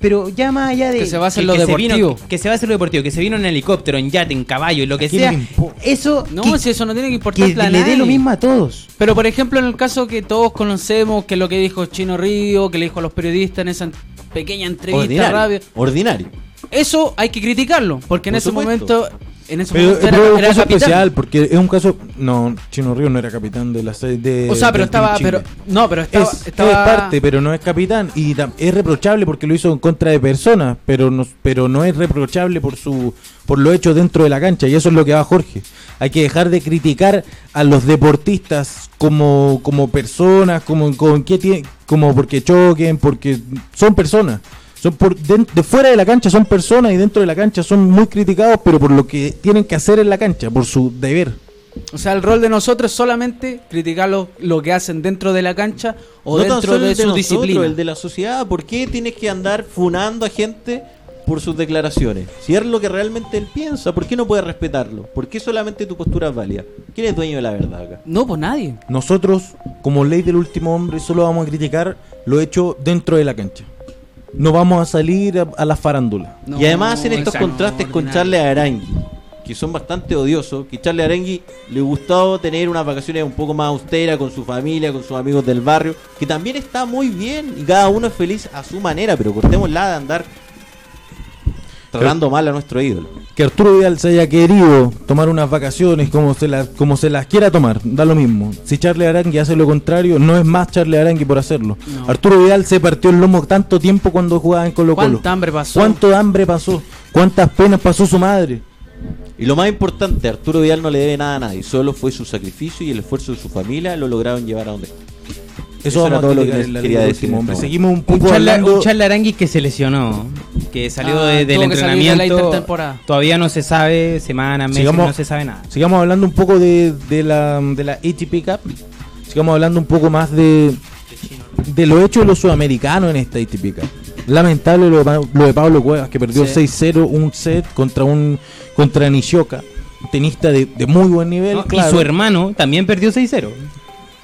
Pero ya más allá de... Que se base en lo se vino- deportivo. que se base en lo deportivo, que se vino en helicóptero, en yate, en caballo, en lo que ¿A sea. Eso... No, que, si eso no tiene que importar que le dé lo mismo a todos. Pero por ejemplo, en el caso que todos conocemos, que es lo que dijo Chino Río, que le dijo a los periodistas en esa pequeña entrevista Ordinario. radio, Ordinario. eso hay que criticarlo, porque en ese supuesto. momento, en ese Pero, momento pero es un era, era caso capitán. especial porque es un caso. No, Chino Río no era capitán de la serie de. O sea, pero estaba, pero no, pero estaba, es, estaba es parte, pero no es capitán. Y es reprochable porque lo hizo en contra de personas, pero no, pero no es reprochable por su por lo hecho dentro de la cancha. Y eso es lo que va Jorge. Hay que dejar de criticar a los deportistas como, como personas, como, como, ¿qué tiene- como porque choquen, porque son personas. Son por de fuera de la cancha son personas y dentro de la cancha son muy criticados, pero por lo que tienen que hacer en la cancha, por su deber. O sea, el rol de nosotros es solamente criticar lo, lo que hacen dentro de la cancha o no tan dentro solo de el de su nosotros, disciplina. el de la sociedad. ¿Por qué tienes que andar funando a gente por sus declaraciones? Si es lo que realmente él piensa, ¿por qué no puedes respetarlo? ¿Por qué solamente tu postura es válida? ¿Quién es dueño de la verdad acá? No, pues nadie. Nosotros, como ley del último hombre, solo vamos a criticar lo hecho dentro de la cancha. No vamos a salir a, a la farándula. No, y además hacen estos exacto, contrastes con. Charles Arangui, que son bastante odiosos, que Charles Arengui le gustaba tener unas vacaciones un poco más austeras con su familia, con sus amigos del barrio, que también está muy bien y cada uno es feliz a su manera, pero cortémosla de andar tratando mal a nuestro ídolo. Que Arturo Vidal se haya querido tomar unas vacaciones como se las, como se las quiera tomar, da lo mismo. Si Charles Arangui hace lo contrario, no es más Charles Arangui por hacerlo. No. Arturo Vidal se partió el lomo tanto tiempo cuando jugaba en Colo Colo. ¿Cuánta hambre pasó? ¿Cuánto hambre pasó? ¿Cuántas penas pasó su madre? Y lo más importante, Arturo Vidal no le debe nada a nadie, solo fue su sacrificio y el esfuerzo de su familia lo lograron llevar a donde. Eso, Eso era todo lo que la quería decir Hombre. Seguimos un Un poco charla, hablando... un charla Arangui que se lesionó, que salió Ah, de- del de entrenamiento. intertemporada. Todavía no se sabe, semanas, meses, Sigamos- no se sabe nada. Sigamos hablando un poco de, de la, de la ATP Cup. Sigamos hablando un poco más de, de lo hecho de los sudamericanos en esta ATP Cup. Lamentable lo de, lo de Pablo Cuevas, que perdió Sí. 6-0 un set contra un contra Nishioka, un tenista de, de muy buen nivel. ¿no? claro. Y su hermano también perdió 6-0.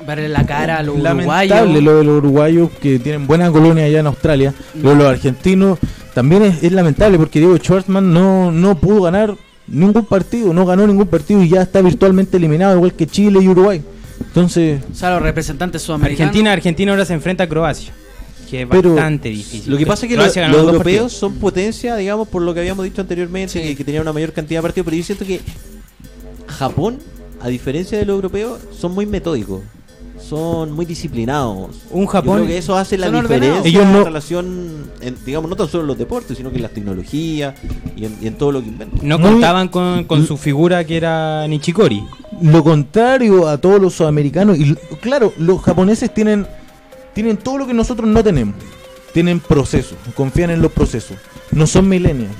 Verle la cara a los Lamentable uruguayos. lo de los uruguayos que tienen buena colonia allá en Australia. Lo de los argentinos también es, es lamentable porque Diego Schwartzman no, no pudo ganar ningún partido, no ganó ningún partido y ya está virtualmente eliminado, igual que Chile y Uruguay. Entonces, O sea, los representantes sudamericanos. Argentina, Argentina ahora se enfrenta a Croacia, que es Pero- bastante difícil. Lo que pasa es que Croacia los europeos partidos. son potencia, digamos, por lo que habíamos dicho anteriormente, Sí. que, que tenían una mayor cantidad de partidos, pero yo siento que Japón, a diferencia de los europeos, son muy metódicos, son muy disciplinados. Un Yo Japón- creo que eso hace la diferencia. Ellos no- en relación, en, digamos, no tan solo en los deportes, sino que en las tecnologías y en, y en todo lo que inventan. No Muy- contaban con, con su figura que era Nichikori. lo contrario a todos los sudamericanos, y claro, los japoneses tienen, tienen todo lo que nosotros no tenemos. Tienen procesos, confían en los procesos. No son millennials,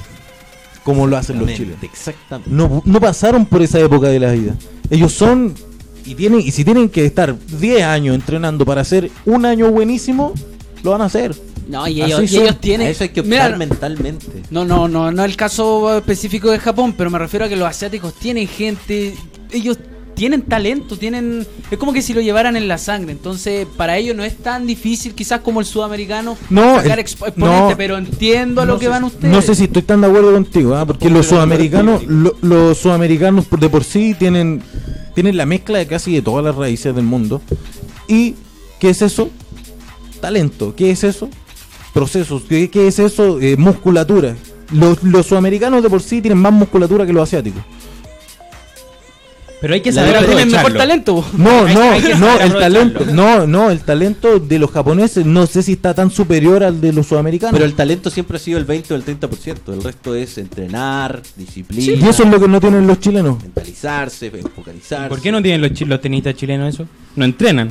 como lo hacen los chilenos. Exactamente. no, no pasaron por esa época de la vida. Ellos son y tienen y si tienen que estar 10 años entrenando para hacer un año buenísimo, lo van a hacer. No, y ellos, y ellos tienen. A eso hay que Mira, optar mentalmente. No, no, no, no el caso específico de Japón, pero me refiero a que los asiáticos tienen gente, ellos tienen talento, tienen, es como que si lo llevaran en la sangre, entonces para ellos no es tan difícil quizás como el sudamericano No, sacar exponente, no. pero entiendo a lo no que sé, van ustedes. No sé si estoy tan de acuerdo contigo, ¿ah? porque los sudamericanos, lo- los sudamericanos de por sí tienen tienen la mezcla de casi de todas las raíces del mundo. ¿Y qué es eso? Talento. ¿Qué es eso? Procesos. ¿Qué, qué es eso? Eh, musculatura. Los, los sudamericanos de por sí tienen más musculatura que los asiáticos. Pero hay que saber tienen mejor talento. No, no, hay no, el talento, no, no, el talento de los japoneses no sé si está tan superior al de los sudamericanos. Pero el talento siempre ha sido el 20 o el 30%. El resto es entrenar, disciplina, y eso es lo que no tienen los chilenos. mentalizarse, focalizarse. ¿Por qué no tienen los, los tenistas chilenos eso? No entrenan.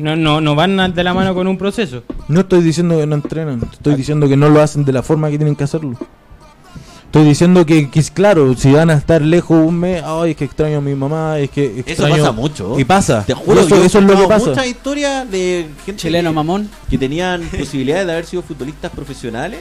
No, no, no van de la mano con un proceso. No estoy diciendo que no entrenan, estoy diciendo que no lo hacen de la forma que tienen que hacerlo. Estoy diciendo que, que claro, si van a estar lejos un mes, ay, es que extraño a mi mamá, es que Eso pasa mucho. Y pasa. Te juro, eso, yo he eso es lo que pasa. muchas historias de gente Chileno que, mamón. que tenían [LAUGHS] posibilidades de haber sido futbolistas profesionales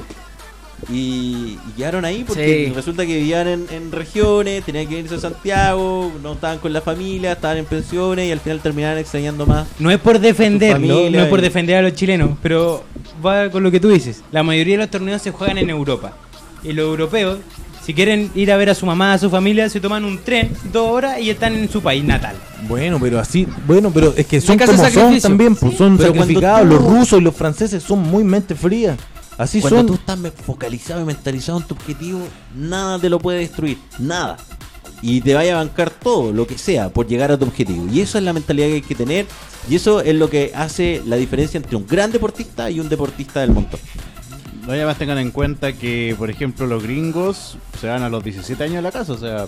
y, y quedaron ahí porque Sí. resulta que vivían en, en regiones, tenían que irse a Santiago, no estaban con la familia, estaban en pensiones y al final terminaban extrañando más. No es por defenderlo, familia no es por defender a los chilenos, pero va con lo que tú dices. La mayoría de los torneos se juegan en Europa. Y los europeos, si quieren ir a ver a su mamá, a su familia, se toman un tren, dos horas y están en su país natal. Bueno, pero así, bueno, pero es que son como son también, pues son pero sacrificados. tú- Los rusos y los franceses son muy mente fría. Así Cuando son. tú estás focalizado y mentalizado en tu objetivo, nada te lo puede destruir, nada. Y te vaya a bancar todo, lo que sea, por llegar a tu objetivo. Y eso es la mentalidad que hay que tener. Y eso es lo que hace la diferencia entre un gran deportista y un deportista del montón. No, además tengan en cuenta que, por ejemplo, los gringos se van a los 17 años a la casa, o sea,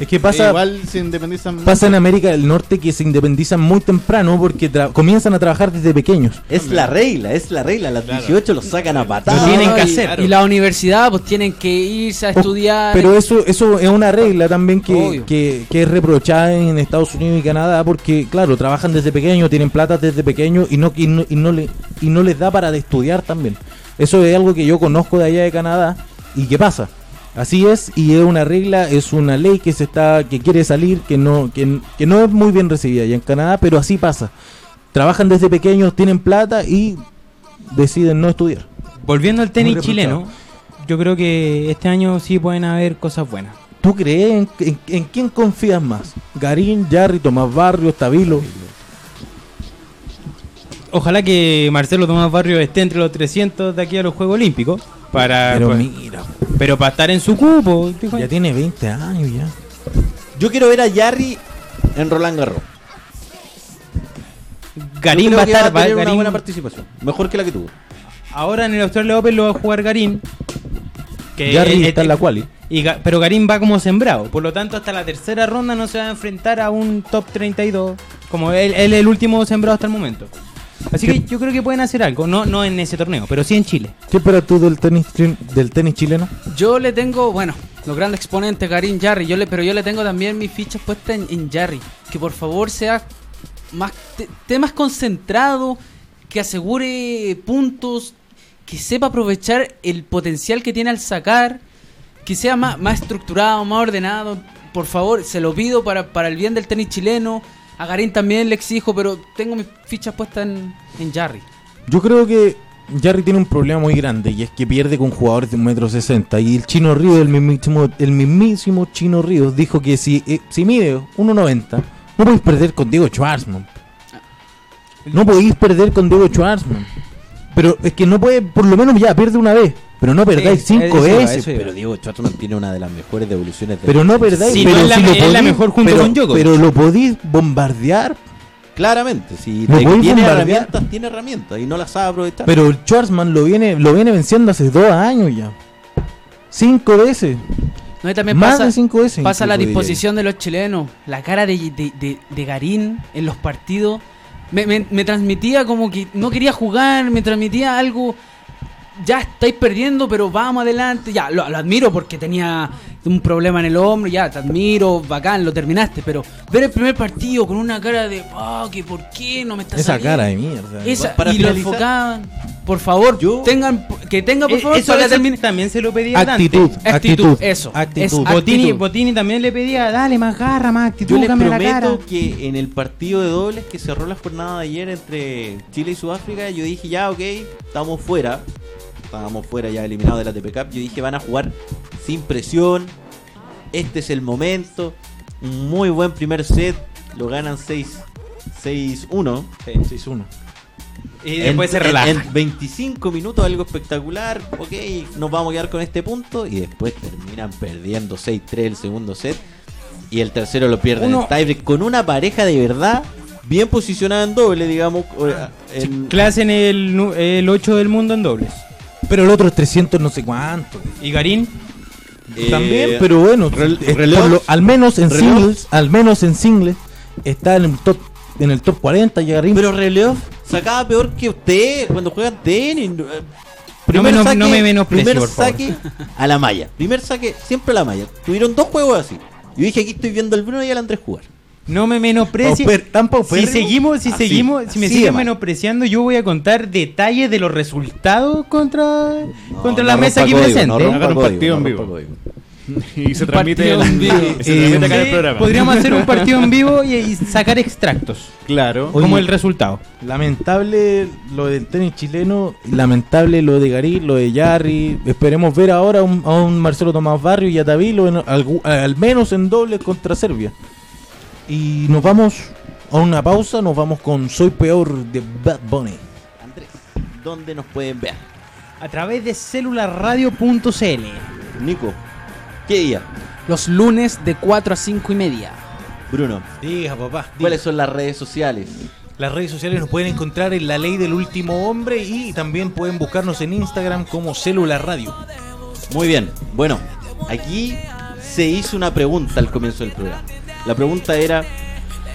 Es que pasa, igual se independizan. pasa en América del Norte que se independizan muy temprano porque tra- comienzan a trabajar desde pequeños. Es la regla, es la regla. A las 18 los sacan a patadas. Lo tienen que y- hacer. Y la universidad, pues tienen que irse a estudiar. Pero eso eso es una regla también que, que, que es reprochada en Estados Unidos y Canadá porque, claro, trabajan desde pequeño, tienen plata desde pequeño y no, y no, y no, le, y no les da para de estudiar también. Eso es algo que yo conozco de allá de Canadá y que pasa. Así es y es una regla, es una ley que se está que quiere salir, que no que, que no es muy bien recibida allá en Canadá, pero así pasa. Trabajan desde pequeños, tienen plata y deciden no estudiar. Volviendo al tenis chileno, yo creo que este año sí pueden haber cosas buenas. ¿Tú crees en, en- en quién confías más? Garín, Jarry, Tomás Barrios, Tabilo. Ojalá que Marcelo Tomás Barrio esté entre los 300 de aquí a los Juegos Olímpicos. Para, Pero pues, mira, pero para estar en su cupo. ya tiene 20 años ya. Yo quiero ver a Jarry en Roland Garros. Garín va a estar. va- tener una buena participación. Mejor que la que tuvo. ahora en el Australia Open lo va a jugar Garín. Que eh, está en eh, la quali. y pero Garín va como sembrado. Por lo tanto, hasta la tercera ronda no se va a enfrentar a un top 32. Como él, él es el último sembrado hasta el momento. Así que yo creo que pueden hacer algo. No, no en ese torneo, pero sí en Chile. ¿Qué esperas tú del tenis, del tenis chileno? Yo le tengo, bueno, los grandes exponentes, Garín, Jarry, yo le, pero yo le tengo también mis fichas puestas en, en Jarry. Que por favor sea más, te- más concentrado, que asegure puntos, que sepa aprovechar el potencial que tiene al sacar, que sea más, más estructurado, más ordenado. Por favor, se lo pido para, para el bien del tenis chileno. A Garín también le exijo, pero tengo mis fichas puestas en, en Jarry. Yo creo que Jarry tiene un problema muy grande y es que pierde con jugadores de un metro sesenta y el Chino Ríos, el mismísimo, el mismísimo Chino Ríos dijo que si, eh, si mide 1.90 no podéis perder con Diego Schwarzman. No podéis perder con Diego Schwarzman. Pero es que no puede, por lo menos ya pierde una vez, pero no perdáis Sí, cinco eso iba, veces. eso iba. Pero Diego Schwartzman tiene una de las mejores devoluciones de Pero no perdáis, Sí, pero no es la- si lo es la mejor junto pero, con Djokovic. pero lo podéis bombardear. Claramente, si te- tiene bombardear. herramientas, tiene herramientas y no las sabe aprovechar. Pero el Schwarzman lo viene, lo viene venciendo hace dos años ya. Cinco veces. No, y también Más pasa, de cinco veces. Pasa la disposición de los chilenos. La cara de, de, de- de Garín en los partidos me, me- me transmitía como que no quería jugar, me transmitía algo. Ya estáis perdiendo, pero vamos adelante. Ya, lo, lo admiro porque tenía un problema en el hombro. Ya, te admiro, bacán, lo terminaste. Pero ver el primer partido con una cara de, ah, que por qué no me está Esa saliendo?" cara de mierda. Esa, Para y lo enfocaban. Por favor, yo- tengan, que tenga, por Eh, favor, eso, para también se lo pedía Actitud, Dante. Actitud, eso. Actitud. Es Botini, actitud. Botini también le pedía, dale más garra, más actitud, Yo les cambia la cara. prometo que en el partido de dobles que cerró la jornada de ayer entre Chile y Sudáfrica, yo dije ya, ok, estamos fuera. Estábamos fuera ya eliminados de la TP Cup. Yo dije van a jugar sin presión. Este es el momento. Un muy buen primer set. Lo ganan 6 6-1. 6-1. Y después En- se en- relaja. En, 25 minutos algo espectacular. Ok, nos vamos a quedar con este punto. Y después terminan perdiendo 6-3 el segundo set. Y el tercero lo pierden Uno- en tiebreak con una pareja de verdad bien posicionada en doble, digamos. o- en- Clase en el, el 8 del mundo en dobles. Pero el otro es 300 no sé cuánto. Y Garín, eh, También, pero bueno, rel- es reloj- por lo- al menos en reloj- singles, al menos en singles está en el top en el top 40 y Garín. Pero Reloj sacaba peor que usted cuando juegan tenis. No me- no- no me menosprecie, primer por favor. saque a la malla. Primer saque siempre a la malla. Tuvieron dos juegos así. Yo dije aquí estoy viendo al Bruno y al Andrés jugar. No me menosprecie. Pauper- tan Si seguimos, si Así, seguimos, si me siguen menospreciando, yo voy a contar detalles de los resultados contra, contra la mesa aquí código, presente. no rompa Hagan un código, partido no en rompa vivo. código. [LAUGHS] Y se Un transmite, partido en vivo. y se transmite acá en el Sí, programa. podríamos hacer un partido en vivo y, y sacar extractos, Claro. Oye, como el resultado. Lamentable lo del tenis chileno, lamentable lo de Garín, lo de Jarry. Esperemos ver ahora a un, a un Marcelo Tomás Barrio y a Tavilo en algu- al menos en doble contra Serbia. Y nos vamos a una pausa, nos vamos con Soy Peor de Bad Bunny. Andrés, ¿dónde nos pueden ver? A través de celularradio.cl. Nico, ¿qué día? Los lunes de 4 a 5 y media. Bruno, Diga, papá. ¿cuáles son las redes sociales? Las redes sociales nos pueden encontrar en La Ley del Último Hombre y también pueden buscarnos en Instagram como Célula Radio. Muy bien, bueno, aquí se hizo una pregunta al comienzo del programa. La pregunta era,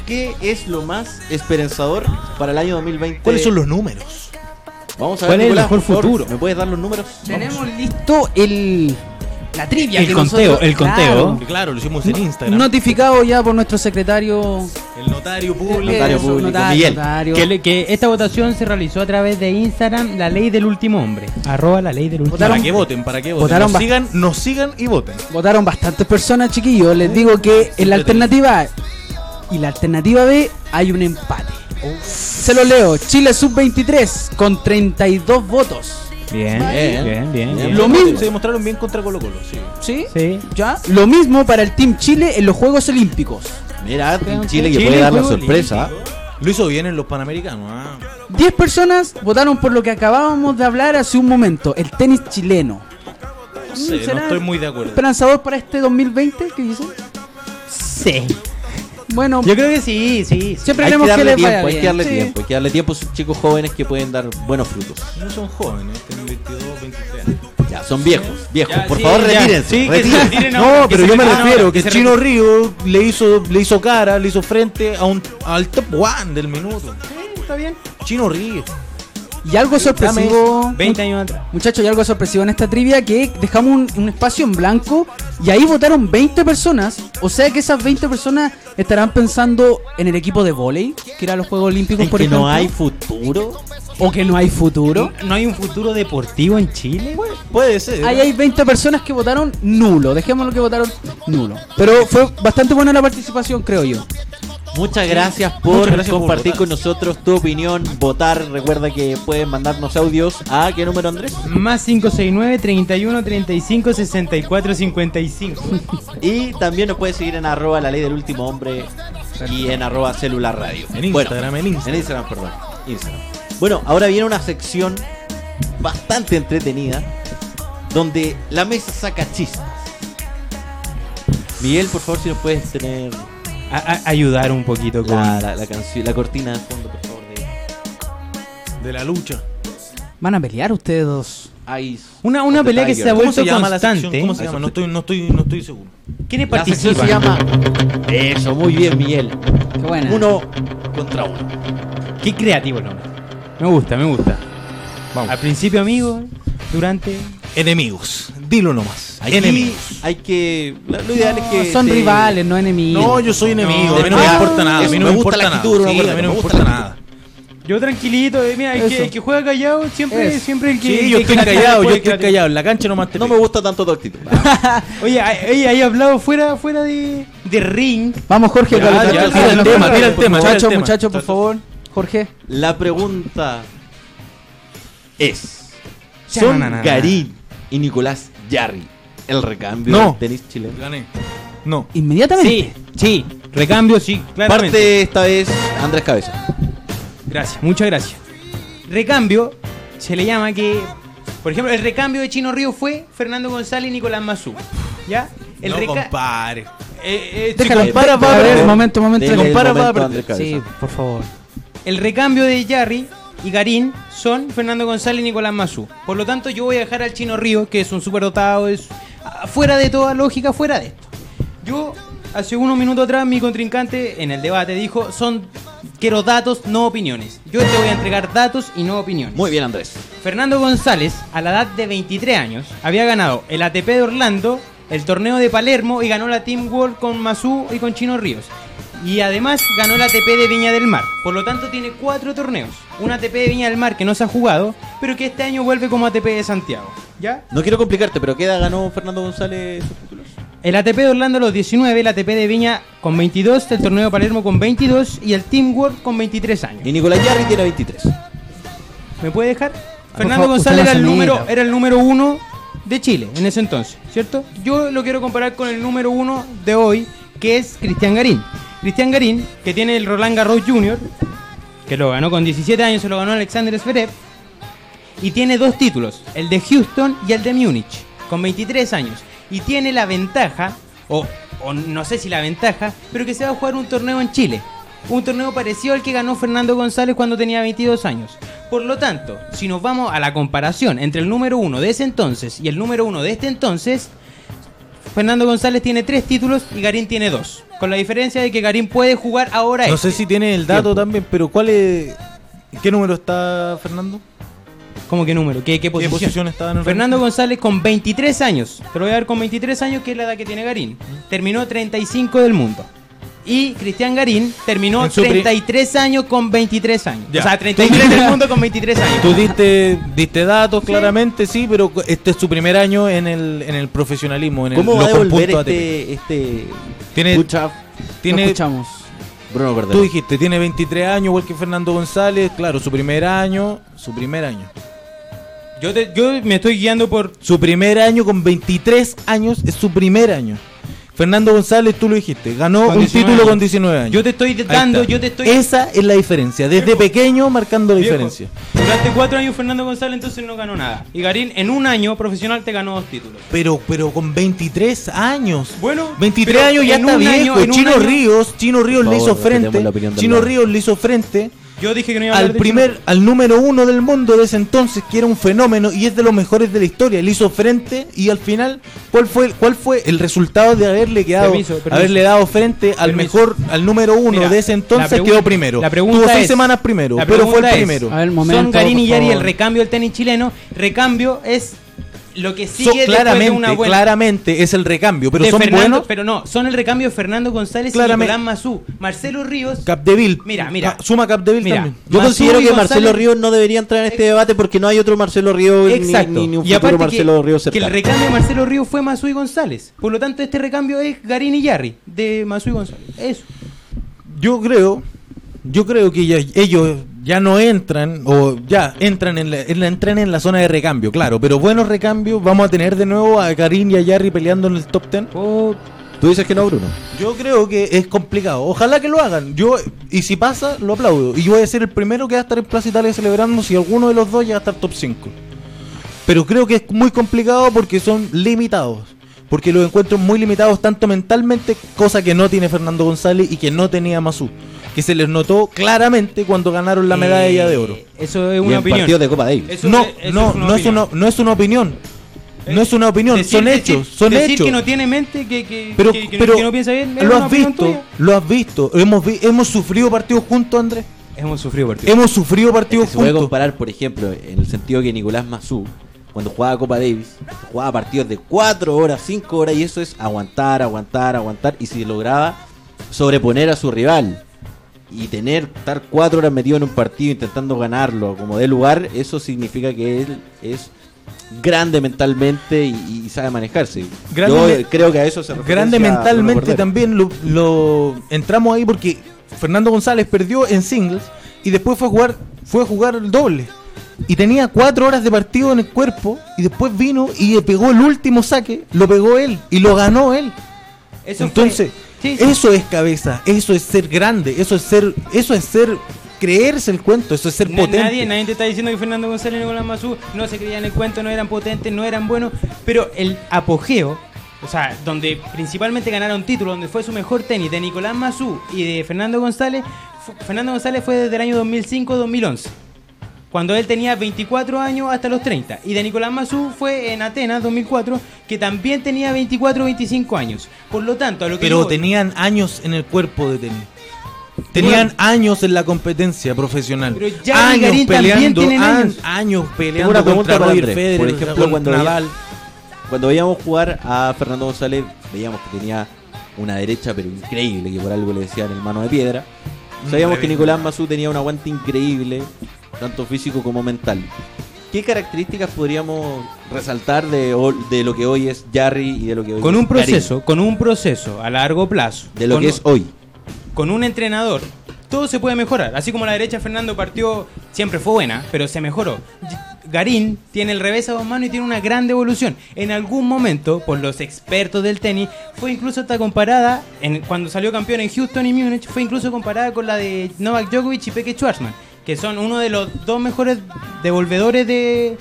¿qué es lo más esperanzador para el año 2020? ¿Cuáles son los números? Vamos a ¿Cuál ver, es el mejor futuro? ¿Me puedes dar los números? Tenemos listo el la trivia El que conteo, nosotros- el conteo. Claro, lo hicimos en Instagram. Notificado ya por nuestro secretario el notario público. Notario Eso, público, notario, Miguel. notario. Que, que esta votación se realizó a través de Instagram, la ley del último hombre. Arroba la ley del último Para Votaron- que voten, para que voten. votaron nos sigan, nos sigan y voten. Votaron bastantes personas, chiquillos. Les digo que en la alternativa A y la alternativa B hay un empate. Se lo leo. Chile sub-23 con 32 votos. Bien, Bien. bien, bien. Bien. bien. Lo mismo. Se demostraron bien contra Colo Colo, sí. ¿Sí? Sí. ¿Ya? Lo mismo para el Team Chile en los Juegos Olímpicos. Mira, Creo Chile que Chile puede dar la sorpresa. Lo hizo bien en los Panamericanos. Ah. 10 personas votaron por lo que acabábamos de hablar hace un momento, el tenis chileno. No sé, no ¿Será estoy muy de acuerdo. ¿Esperanzador para este 2020? ¿Qué dicen? Sí. Bueno, Yo creo que sí, sí. sí. siempre Hay que que, darle tiempo, hay que darle Sí. tiempo. Hay que darle tiempo a esos chicos jóvenes que pueden dar buenos frutos. No son jóvenes, tienen 22, 23 años. Ya, son viejos, viejos. Ya, Por sí, favor, ya. retírense. Sí, que retírense. retiren No, que pero se yo me refiero ahora, que se Chino. Río le hizo, le hizo cara, le hizo frente a un, al top one del minuto. Está bien. Chino Río. Y algo sorpresivo. 20 años atrás. Muchachos, y algo sorpresivo en esta trivia que dejamos un, un espacio en blanco y ahí votaron 20 personas. O sea que esas 20 personas estarán pensando en el equipo de volei, que era los Juegos Olímpicos, ¿En por que ejemplo. no hay futuro? O que no hay futuro. ¿No hay un futuro deportivo en Chile? Puede ser. Ahí hay 20 personas que votaron nulo. Dejémoslo que votaron nulo. Pero fue bastante buena la participación, creo yo. Muchas gracias por Muchas gracias por compartir con nosotros tu opinión, votar. Recuerda que pueden mandarnos audios a qué número, Andrés. Más 569 31 35 64 55. Y también nos puedes seguir en arroba la ley del último hombre y en arroba celular radio. En Bueno, Instagram, en Instagram. En Instagram, perdón. Instagram. Bueno, ahora viene una sección bastante entretenida donde la mesa saca chistes. Miguel, por favor, si nos puedes tener A- a- ayudar un poquito con. la, la, la canción, la cortina de fondo, por favor. De De la lucha. Van a pelear ustedes dos. Ice. Una, una pelea que se ha Tiger. ¿Cómo se vuelto constante. ¿Cómo se llama? No estoy, no estoy, no estoy seguro. ¿Quiénes participan? se llama. Eso, muy bien, Miguel. Qué buena. Uno contra uno. Qué creativo el nombre. Me gusta, me gusta. Vamos. Al principio amigos, durante. Enemigos. Dilo nomás. Aquí Enemigos. hay que. Lo, lo ideal es que. son rivales, no enemigos. No, yo soy enemigo. No, a mí no me importa nada. A mí no me me gusta importa la nada. actitud, Sí, a mí no me importa nada. Yo tranquilito, eh, mira, el que, el que juega callado siempre, Eso. siempre el que. Sí, yo estoy [LAUGHS] la- callado, yo estoy callado. En la cancha nomás te No me gusta tanto tu actitud. [LAUGHS] Oye, ahí ahí- ahí hablado fuera, fuera de, de ring. Vamos, Jorge, Ya, tira el tema, tira el tema, Muchachos, muchachos, por favor. Jorge. La pregunta es: ¿Son. Garín y Nicolás Yarri el recambio No. del tenis chileno? Gané. No. Inmediatamente. Sí, sí, recambio, sí, claramente. Parte esta vez Andrés Cabeza. Gracias, muchas gracias. Recambio se le llama que, por ejemplo, el recambio de Chino Río fue Fernando González y Nicolás Mazú. ¿Ya? El no compare. Eh, eh, compara, a va a ver, perder. momento, momento. Compara, va a momento a perder. Andrés Cabeza. Sí, por favor. El recambio de Jarry y Garín son Fernando González y Nicolás Mazú. Por lo tanto, yo voy a dejar al Chino Río, que es un superdotado, es ah, fuera de toda lógica, fuera de esto. Yo, hace unos minutos atrás, mi contrincante en el debate dijo, son quiero datos, no opiniones. Yo te voy a entregar datos y no opiniones. Muy bien, Andrés. Fernando González, a la edad de 23 años, había ganado el ATP de Orlando, el torneo de Palermo y ganó la Team World con Mazú y con Chino Ríos. Y además ganó el ATP de Viña del Mar. Por lo tanto, tiene cuatro torneos. Un ATP de Viña del Mar que no se ha jugado, pero que este año vuelve como ATP de Santiago. ¿Ya? No quiero complicarte, pero ¿qué edad ganó Fernando González sus títulos? El ATP de Orlando los 19, el ATP de Viña con 22, el torneo de Palermo con 22 y el Team World con 23 años. Y Nicolás Yarri tiene 23. ¿Me puede dejar? Por Fernando favor, González era el, número, era el número uno de Chile en ese entonces, ¿cierto? Yo lo quiero comparar con el número uno de hoy, que es Cristian Garín. Cristian Garín, que tiene el Roland Garros Jr., que lo ganó con 17 años, se lo ganó Alexander Zverev, y tiene dos títulos, el de Houston y el de Múnich, con 23 años. Y tiene la ventaja, o, o no sé si la ventaja, pero que se va a jugar un torneo en Chile. Un torneo parecido al que ganó Fernando González cuando tenía 22 años. Por lo tanto, si nos vamos a la comparación entre el número uno de ese entonces y el número uno de este entonces, Fernando González tiene tres títulos y Garín tiene dos. Con la diferencia de que Garín puede jugar ahora No este. sé si tiene el dato Tiempo. también, pero ¿cuál es. ¿en ¿Qué número está Fernando? ¿Cómo qué número? ¿Qué, qué ¿Qué posición? posición está en el Fernando González con 23 años. Te lo voy a dar con 23 años, que es la edad que tiene Garín. Terminó 35 del mundo. Y Cristian Garín terminó En su pri- 33 años con 23 años. Ya. O sea, 33 del [LAUGHS] mundo con 23 años. Tú diste, diste datos claramente, sí, pero este es su primer año en el, en el profesionalismo. En el, ¿Cómo va a devolver este, este Tiene- pucha Tiene, Lo escuchamos. Bruno Cordero? tú dijiste, tiene 23 años, igual que Fernando González. Claro, su primer año, su primer año. Yo, te- yo me estoy guiando por Su primer año con 23 años es su primer año. Fernando González, tú lo dijiste, ganó Con un 19 título con años. 19 años. Yo te estoy dando, yo te estoy. Esa es la diferencia, desde Viejo. pequeño marcando la Viejo, diferencia. Durante cuatro años Fernando González entonces no ganó nada. Y Garín en un año profesional te ganó dos títulos. Pero, pero con 23 años. Bueno, 23 pero años ya está viejo. año- Chino año- Ríos, Chino Ríos le hizo frente. Chino. Ríos le hizo frente Yo dije que no iba a hablar al de primer, Chino. al número uno del mundo de ese entonces, que era un fenómeno y es de los mejores de la historia. Le hizo frente y al final, ¿cuál fue, cuál fue el resultado de haberle quedado, Permiso, permiso. haberle dado frente al Permiso. mejor, al número uno Mira, de ese entonces quedó primero? la pregunta Tuvo seis es- semanas primero, pero fue el es- primero. A ver, momento, Son Garín y Yari el recambio del tenis chileno. Recambio es lo que So- sigue de claramente, una buena. claramente es el recambio, pero son Fernando- buenos. Pero no, son el recambio de Fernando González Claramente. y Nicolás Mazú. Marcelo Ríos. Capdeville. Mira, mira. Ah, Suma Capdeville Mira, también. Yo Mazú considero que González- Marcelo Ríos no debería entrar en este debate porque no hay otro Marcelo Ríos Exacto. ni, ni un y futuro Marcelo que, Ríos que el recambio de Marcelo Ríos fue Mazú y González. Por lo tanto, este recambio es Garín y Yarri de Mazú y González. Eso. Yo creo, yo creo que ya- ellos ya no entran o ya entran en la, en la- entran en la zona de recambio, claro, pero buenos recambios vamos a tener de nuevo a Karim y a Yarry peleando en el top 10. Oh, Tú dices que no, Bruno. Yo creo que es complicado. Ojalá que lo hagan. Yo y si pasa, lo aplaudo. Y yo voy a ser el primero que va a estar en Plaza Italia celebrando si alguno de los dos llega a estar top 5. Pero creo que es muy complicado porque son limitados. Porque los encuentros muy limitados tanto mentalmente, cosa que no tiene Fernando González y que no tenía Mazú. Que se les notó claramente cuando ganaron la medalla de oro. eh, Eso es Y una en opinión. partidos de Copa Davis. Eso No, es- no, es no es una, no es una opinión. No es una opinión, Decir- son decir- hechos, son decir hechos. que no tiene mente, que, que, Pero, que- que no- pero que no piensa bien, es lo has visto, tuya. lo has visto. Hemos, vi- hemos sufrido partidos juntos, Andrés. Hemos sufrido partidos. Hemos sufrido Es partidos que se puede juntos. comparar, por ejemplo, en el sentido que Nicolás Mazú, cuando jugaba Copa Davis, jugaba partidos de 4 horas, 5 horas, y eso es aguantar, aguantar, aguantar, y si lograba sobreponer a su rival y tener, estar 4 horas metido en un partido intentando ganarlo como de lugar, eso significa que él es grande mentalmente y, y sabe manejarse. Grande Yo creo que a eso se refiere. Grande mentalmente también lo, lo- entramos ahí porque Fernando González perdió en singles y después fue a jugar fue a jugar el doble y tenía cuatro horas de partido en el cuerpo y después vino y le pegó el último saque lo pegó él y lo ganó él Eso entonces fue- sí, sí. eso es cabeza eso es ser grande eso es ser eso es ser creerse el cuento eso es ser Na- potente Nadie, nadie te está diciendo que Fernando González y Nicolás Mazú no se creían el cuento, no eran potentes, no eran buenos, pero el apogeo, o sea, donde principalmente ganaron títulos, donde fue su mejor tenis de Nicolás Mazú y de Fernando González, Fernando González fue desde el año 2005-2011. Cuando él tenía 24 años hasta los 30. Y de Nicolás Mazú fue en Atenas 2004, que también tenía 24 25 años. Por lo tanto, a lo que pero yo tenían años en el cuerpo de tenis. Tenían años en la competencia profesional. Pero Jan y Garín también tienen an- años. años Tengo peleando una contra Roger. Federer, Por ejemplo, cuando Nadal. Cuando veíamos jugar a Fernando González, veíamos que tenía una derecha pero increíble, que por algo le decían el mano de piedra. Sabíamos que Nicolás Mazú tenía un aguante increíble, tanto físico como mental. ¿Qué características podríamos resaltar de, de lo que hoy es Jarry y de lo que hoy con es un proceso, con un proceso a largo plazo, De lo que un- es hoy. con un entrenador, todo se puede mejorar. Así como la derecha Fernando partió, siempre fue buena, pero se mejoró. Garín tiene el revés a dos manos y tiene una gran evolución. En algún momento, por los expertos del tenis, fue incluso hasta comparada, en, cuando salió campeón en Houston y Múnich, fue incluso comparada con la de Novak Djokovic y Peque Schwarzman, que son uno de los dos mejores devolvedores de,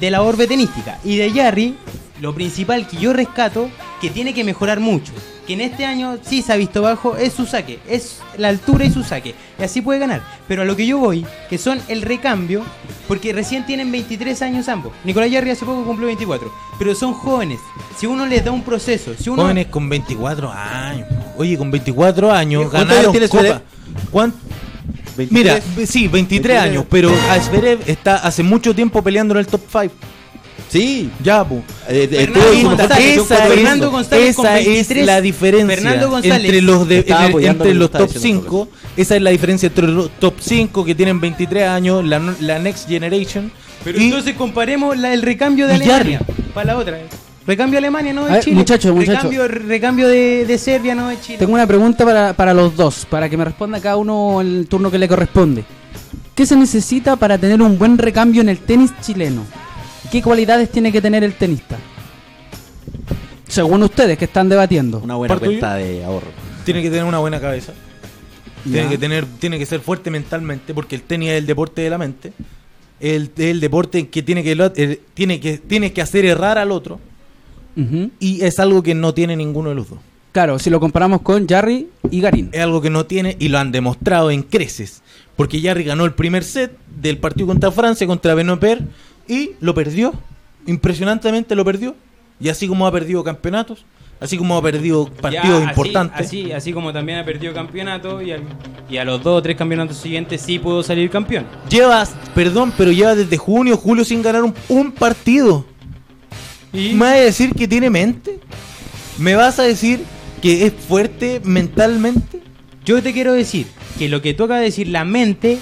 de la orbe tenística. Y de Jarry, lo principal que yo rescato, que tiene que mejorar mucho. Que en este año sí se ha visto bajo, es su saque, es la altura y su saque. Y así puede ganar. Pero a lo que yo voy, que son el recambio, porque recién tienen 23 años ambos. Nicolás Jarry hace poco cumplió 24. Pero son jóvenes. Si uno les da un proceso, si uno... Jóvenes con 24 años. Oye, con 24 años ¿Cuántos ganaron años tiene Copa. Zverev? ¿Cuán- 23. Mira, sí, 23 años, pero Zverev está hace mucho tiempo peleando en el top 5. Sí. Ya, pu. Eh, eh, Fernando González, esa es, Fernando. González con esa 23, es la diferencia Fernando González entre los de, entre los top diciendo 5. Esa es la diferencia entre los top 5 que tienen 23 años, la, la Next Generation. Pero y entonces comparemos la- el recambio de. Alemania. Para la otra. Recambio de Alemania, no de Chile. muchacho, muchacho. Recambio, recambio de, de Serbia, no de Chile. Tengo una pregunta para, para los dos, para que me responda cada uno el turno que le corresponde. ¿Qué se necesita para tener un buen recambio en el tenis chileno? ¿qué cualidades tiene que tener el tenista? Según ustedes que están debatiendo. Una buena ¿Parto cuenta de ahorro. Tiene que tener una buena cabeza. Tiene que tener, tiene que ser fuerte mentalmente, porque el tenis es el deporte de la mente. El, el deporte que tiene que, lo- eh, tiene que tiene que hacer errar al otro Y es algo que no tiene ninguno de los dos. Claro, si lo comparamos con Jarry y Garín. Es algo que no tiene y lo han demostrado en creces. Porque Jarry ganó el primer set del partido contra Francia, contra Benoper, y lo perdió. Impresionantemente lo perdió. Y así como ha perdido campeonatos, así como ha perdido partidos Ya, así- importantes. Así, así como también ha perdido campeonato y, al- y a los dos o tres campeonatos siguientes sí pudo salir campeón. Llevas, perdón, pero lleva desde junio, julio sin ganar un, un partido. ¿Me vas a decir que tiene mente? ¿Me vas a decir que es fuerte mentalmente? yo te quiero decir que lo que toca decir la mente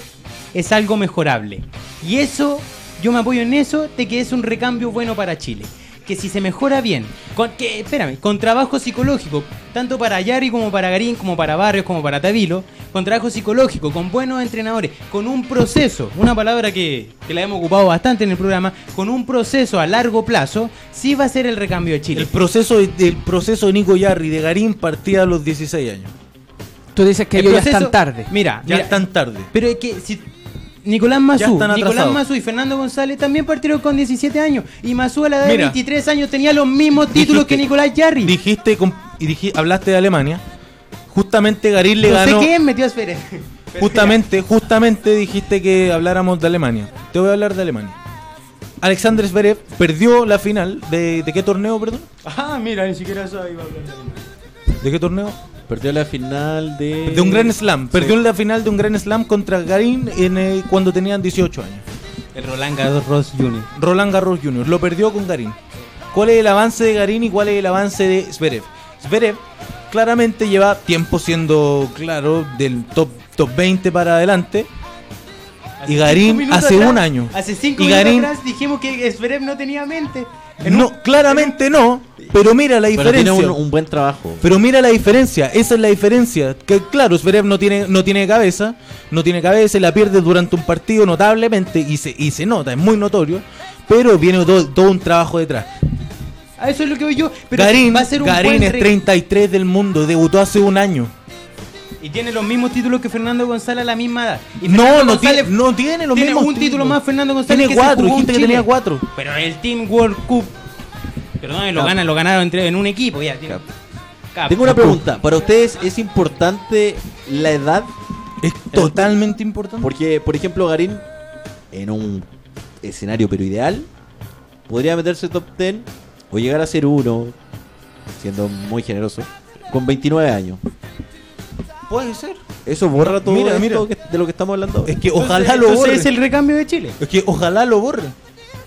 es algo mejorable. Y eso, yo me apoyo en eso de que es un recambio bueno para Chile. Que si se mejora bien, con, que, espérame, con trabajo psicológico, tanto para Yari como para Garín, como para Barrios, como para Tavilo, con trabajo psicológico, con buenos entrenadores, con un proceso, una palabra que, que la hemos ocupado bastante en el programa, con un proceso a largo plazo, sí va a ser el recambio de Chile. El proceso, de- el proceso de Nico Yarri de Garín partía a los 16 años. Tú dices que El ellos ya proceso- están tarde. Mira, Ya mira, están tarde. Pero es que si Nicolás Mazú, Nicolás. Mazú y Fernando González también partieron con 17 años y Mazú a la edad Mira. de 23 años tenía los mismos títulos Dijiste- que Nicolás Jarry. Dijiste con- y hablaste de Alemania. Justamente Garín le no ganó. sé quién metió a Zverev. Justamente, justamente dijiste que habláramos de Alemania. Te voy a hablar de Alemania. Alexander Zverev perdió la final de, ¿de qué torneo, perdón? Ah, mira, ni siquiera sabía hablar de ¿De qué torneo? Perdió la final de. De un Grand Slam. Sí. Perdió la final de un Grand Slam contra Garín en, eh, cuando tenían 18 años. El Roland Garros Jr. Roland Garros Jr. Lo perdió con Garín. ¿Cuál es el avance de Garín y cuál es el avance de Zverev? Zverev claramente lleva tiempo siendo, claro, del top, top 20 para adelante. Y Garín hace atrás- un año. Hace cinco Y minutos Garín- atrás dijimos que Zverev no tenía mente. No, un- claramente no, pero mira la Pero diferencia. tiene un, un buen trabajo. Pero mira la diferencia, esa es la diferencia. Que claro, Zverev no tiene, no tiene cabeza, no tiene cabeza y la pierde durante un partido notablemente y se, y se nota, es muy notorio. Pero viene todo, todo un trabajo detrás. A eso es lo que voy yo. Pero Garín, va a ser un Garín buen es re- 33 del mundo, debutó hace un año. Y tiene los mismos títulos que Fernando González a la misma edad. Y No, Fernando no González tiene, no tiene los tiene mismos un título más Fernando González Tiene que se cuatro, jugó dijiste que tenía cuatro. Pero el Team World Cup. Perdón, lo ganan, lo ganaron entre, en un equipo ya. tiene- Cap- Tengo una pregunta. ¿Para ustedes es importante la edad? Es totalmente importante. Porque, por ejemplo, Garín, en un escenario pero ideal, podría meterse top 10 o llegar a ser uno, siendo muy generoso, con 29 años. Puede ser. Eso borra todo Mira, esto mira. que- de lo que estamos hablando. Es que Entonces- ojalá lo entonces borre. es el recambio de Chile. Es que ojalá lo borre.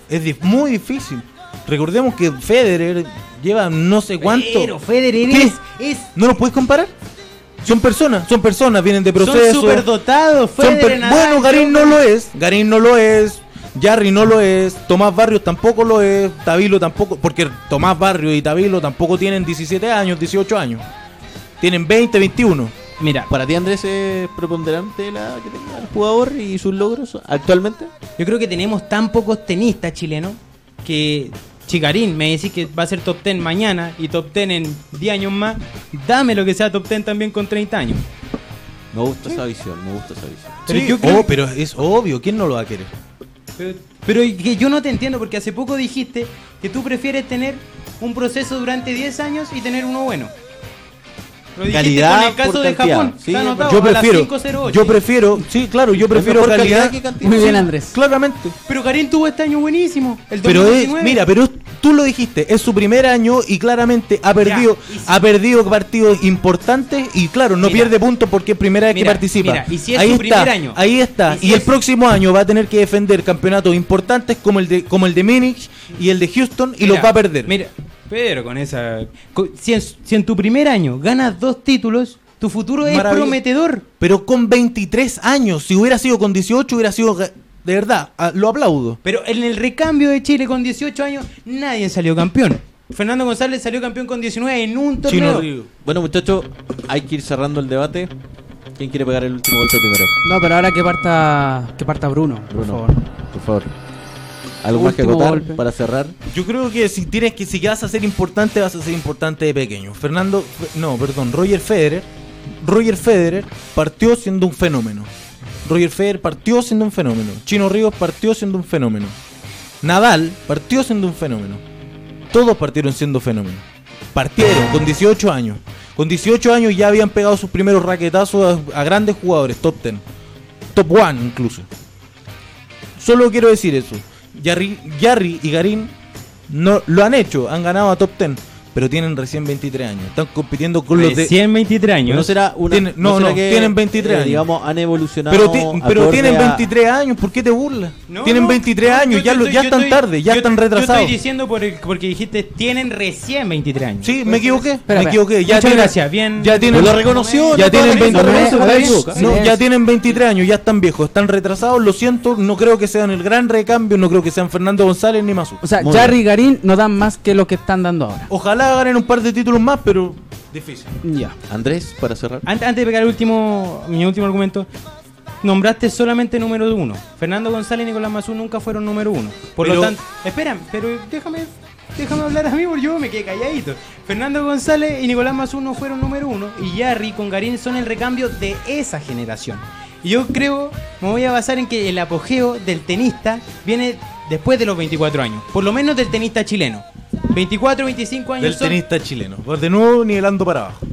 Es di- muy difícil. Recordemos que Federer lleva no sé cuánto. Pero Federer ¿Qué? es, es ¿No lo puedes comparar? Son personas, son personas, vienen de son proceso. superdotados. son Federer, Nadal, bueno, Garín no lo es. Garín no lo es. Jarry no lo es. Tomás Barrios tampoco lo es. Tabilo tampoco. Porque Tomás Barrios y Tabilo tampoco tienen 17 años, 18 años. Tienen 20, 21. Mira, ¿Para ti, Andrés, es preponderante la que tenga el jugador y sus logros actualmente? yo creo que tenemos tan pocos tenistas chilenos que Chicarín me decís que va a ser top 10 mañana y top 10 en 10 años más. Dame lo que sea top 10 también con 30 años. Me gusta esa visión, me gusta esa visión. Pero Sí, yo creo- oh, pero es obvio. ¿Quién no lo va a querer? Pero, pero que yo no te entiendo porque hace poco dijiste que tú prefieres tener un proceso durante 10 años y tener uno bueno. Lo dijiste Calidad con el caso por de cantidad. Japón. Sí, está anotado Yo prefiero. 5.08. Yo prefiero. Sí, claro, yo prefiero calidad. calidad que cantidad. Muy bien, Sí, Andrés. Claramente. Pero Karim tuvo este año buenísimo. El Pero es, 2019. mira, pero tú lo dijiste, es su primer año y claramente ha perdido, si- ha perdido partidos importantes y claro, no Mira. pierde puntos porque es primera vez Mira, que participa. mira, y si es ahí su está, primer año. ahí está. Y el es- próximo año va a tener que defender campeonatos importantes como el de como el de Múnich y el de Houston y Mira, los va a perder. Mira, pero con esa. con- si, en, si en tu primer año ganas dos títulos, tu futuro es Maravilloso. prometedor. Pero con 23 años, si hubiera sido con 18 hubiera sido ga- de verdad, ah, lo aplaudo. Pero en el recambio de Chile con 18 años, nadie salió campeón. Fernando González salió campeón con 19 en un torneo. Bueno, muchachos, hay que ir cerrando el debate. ¿Quién quiere pegar el último golpe primero? No, pero ahora que parta, que parta Bruno, por Bruno, favor. por favor. ¿Algo más que acotar golpe. para cerrar? Yo creo que si tienes que si vas a ser importante, vas a ser importante de pequeño. Fernando, no, perdón, Roger Federer, Roger Federer partió siendo un fenómeno. Roger Federer partió siendo un fenómeno. Chino Ríos partió siendo un fenómeno. Nadal partió siendo un fenómeno. Todos partieron siendo fenómenos. Partieron con 18 años. Con 18 años ya habían pegado sus primeros raquetazos a, a grandes jugadores, top 10. Top 1 incluso. Solo quiero decir eso. Yarry, Yarry y Garín no lo han hecho, han ganado a top 10, pero tienen recién 23 años. Están compitiendo con los de 123 años. ¿No será una, Tienen- no, será no, tienen 23 años. Digamos, han evolucionado. Pero, ti- pero tienen a- 23 años, ¿por qué te burlas? No, tienen no, 23 no, años, yo- ya, yo lo- ya yo están estoy- tarde, ya yo- están Yo retrasados. estoy diciendo por el- porque dijiste tienen recién 23 años. Sí, me equivoqué, Espera, me equivoqué. Ya Muchas tienen- gracias, bien. Ya tienen, lo reconoció, ya no, tienen no, 20 no, no, no, no, no, no, ya tienen 23 años, ya están viejos, están retrasados, lo siento, no creo que sean el gran recambio, no creo que sean Fernando González ni Masu. O sea, Jarry y Garín no dan más que lo que están dando ahora. Ojalá ganen un par de títulos más, pero difícil. Ya. Andrés, para cerrar. Antes, antes de pegar el último, mi último argumento, nombraste solamente número uno. Fernando González y Nicolás Mazú nunca fueron número uno. Por Pero- lo tanto, esperan, pero déjame, déjame hablar a mí porque yo me quedé calladito. Fernando González y Nicolás Mazú no fueron número uno y Yarry con Garín son el recambio de esa generación. Y yo creo, me voy a basar en que el apogeo del tenista viene después de los 24 años, por lo menos del tenista chileno. 24, 25 años Del son- tenista chileno. Pues de nuevo nivelando para abajo.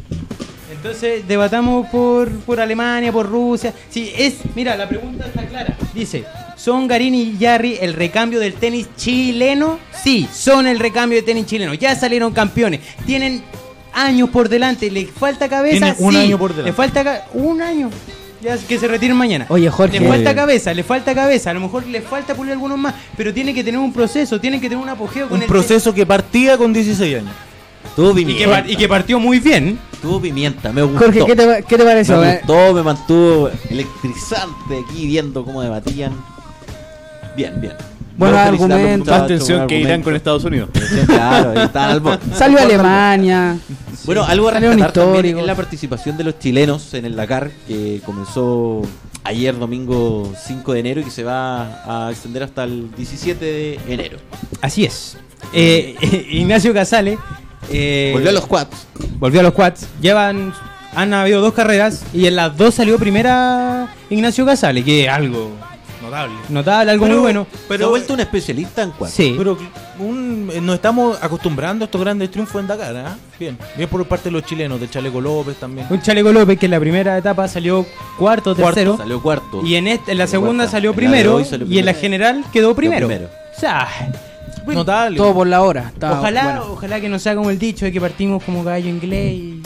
entonces debatamos por, por Alemania, por Rusia. Sí, es, mira, la pregunta está clara. Dice, ¿son Garín y Yarry el recambio del tenis chileno? Sí, son el recambio del tenis chileno. Ya salieron campeones. Tienen años por delante. ¿Le falta cabeza? Un Sí. año por delante. Le falta un año. Ya que se retiren mañana. Oye, Jorge. Le falta cabeza, le falta cabeza. A lo mejor le falta pulir algunos más. Pero tiene que tener un proceso, tiene que tener un apogeo con Un el proceso que partía con 16 años. Tuvo. Y que, pimienta. par- y que partió muy bien. Tuvo pimienta, me gustó. Jorge, ¿qué te, qué te pareció? Me Eh, gustó, me mantuvo electrizante aquí viendo cómo debatían. Bien, bien. Felicitarlos, argumentos. Más tensión que Irán con Estados Unidos. Claro, ahí están al. [LAUGHS] Salió Alemania. Bueno, algo a rescatar también es la participación de los chilenos en el Dakar, que comenzó ayer domingo 5 de enero y que se va a extender hasta el 17 de enero. Así es. Eh, [LAUGHS] Ignacio Casale. eh, Volvió a los quads. volvió a los quads. Llevan. Han habido dos carreras y en las dos salió primera Ignacio Casale, que es algo Notable. notable, algo Pero- muy bueno. Pero ha vuelto un especialista en quads. Sí. pero un- eh, nos estamos acostumbrando a estos grandes triunfos en Dakar, ¿ah? Bien. Bien por parte de los chilenos, del Chaleco López también. Un Chaleco López que en la primera etapa salió cuarto, Cuarto, tercero. Salió cuarto. y en, este, en la Salió segunda cuarta. salió En de primero. salió y en la general quedó primero. primero. O sea, Notable. Todo por la hora. Está ojalá, bueno. ojalá que no sea como el dicho de que partimos como gallo inglés. y-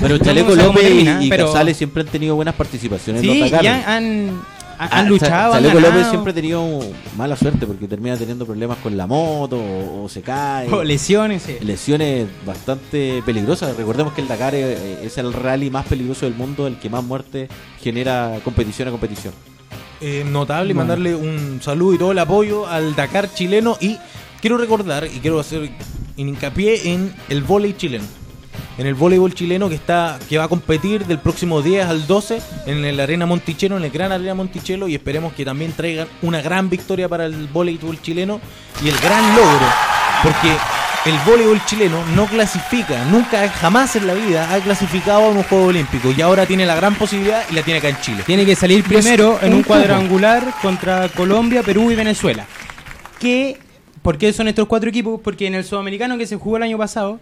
Pero [LAUGHS] No Chaleco López y, y pero- Casales siempre han tenido buenas participaciones en Sí, los y Dakar. han, han, han Ah, luchado. ganado. López siempre ha tenido mala suerte porque termina teniendo problemas con la moto o, o se cae. O lesiones. sí. Lesiones bastante peligrosas. Recordemos que el Dakar eh, es el rally más peligroso del mundo, el que más muerte genera competición a competición. Eh, notable mandarle un saludo y todo el apoyo al Dakar chileno y quiero recordar y quiero hacer hincapié en el vóley chileno. En el voleibol chileno que está que va a competir del próximo 10 al 12 en el Arena Monticello, en el Gran Arena Monticello y esperemos que también traigan una gran victoria para el voleibol chileno y el gran logro, porque el voleibol chileno no clasifica, nunca jamás en la vida ha clasificado a un juego olímpico y ahora tiene la gran posibilidad y la tiene acá en Chile. Tiene que salir primero en un cuadrangular contra Colombia, Perú y Venezuela. Que, ¿Por qué son estos cuatro equipos? Porque en el sudamericano que se jugó el año pasado,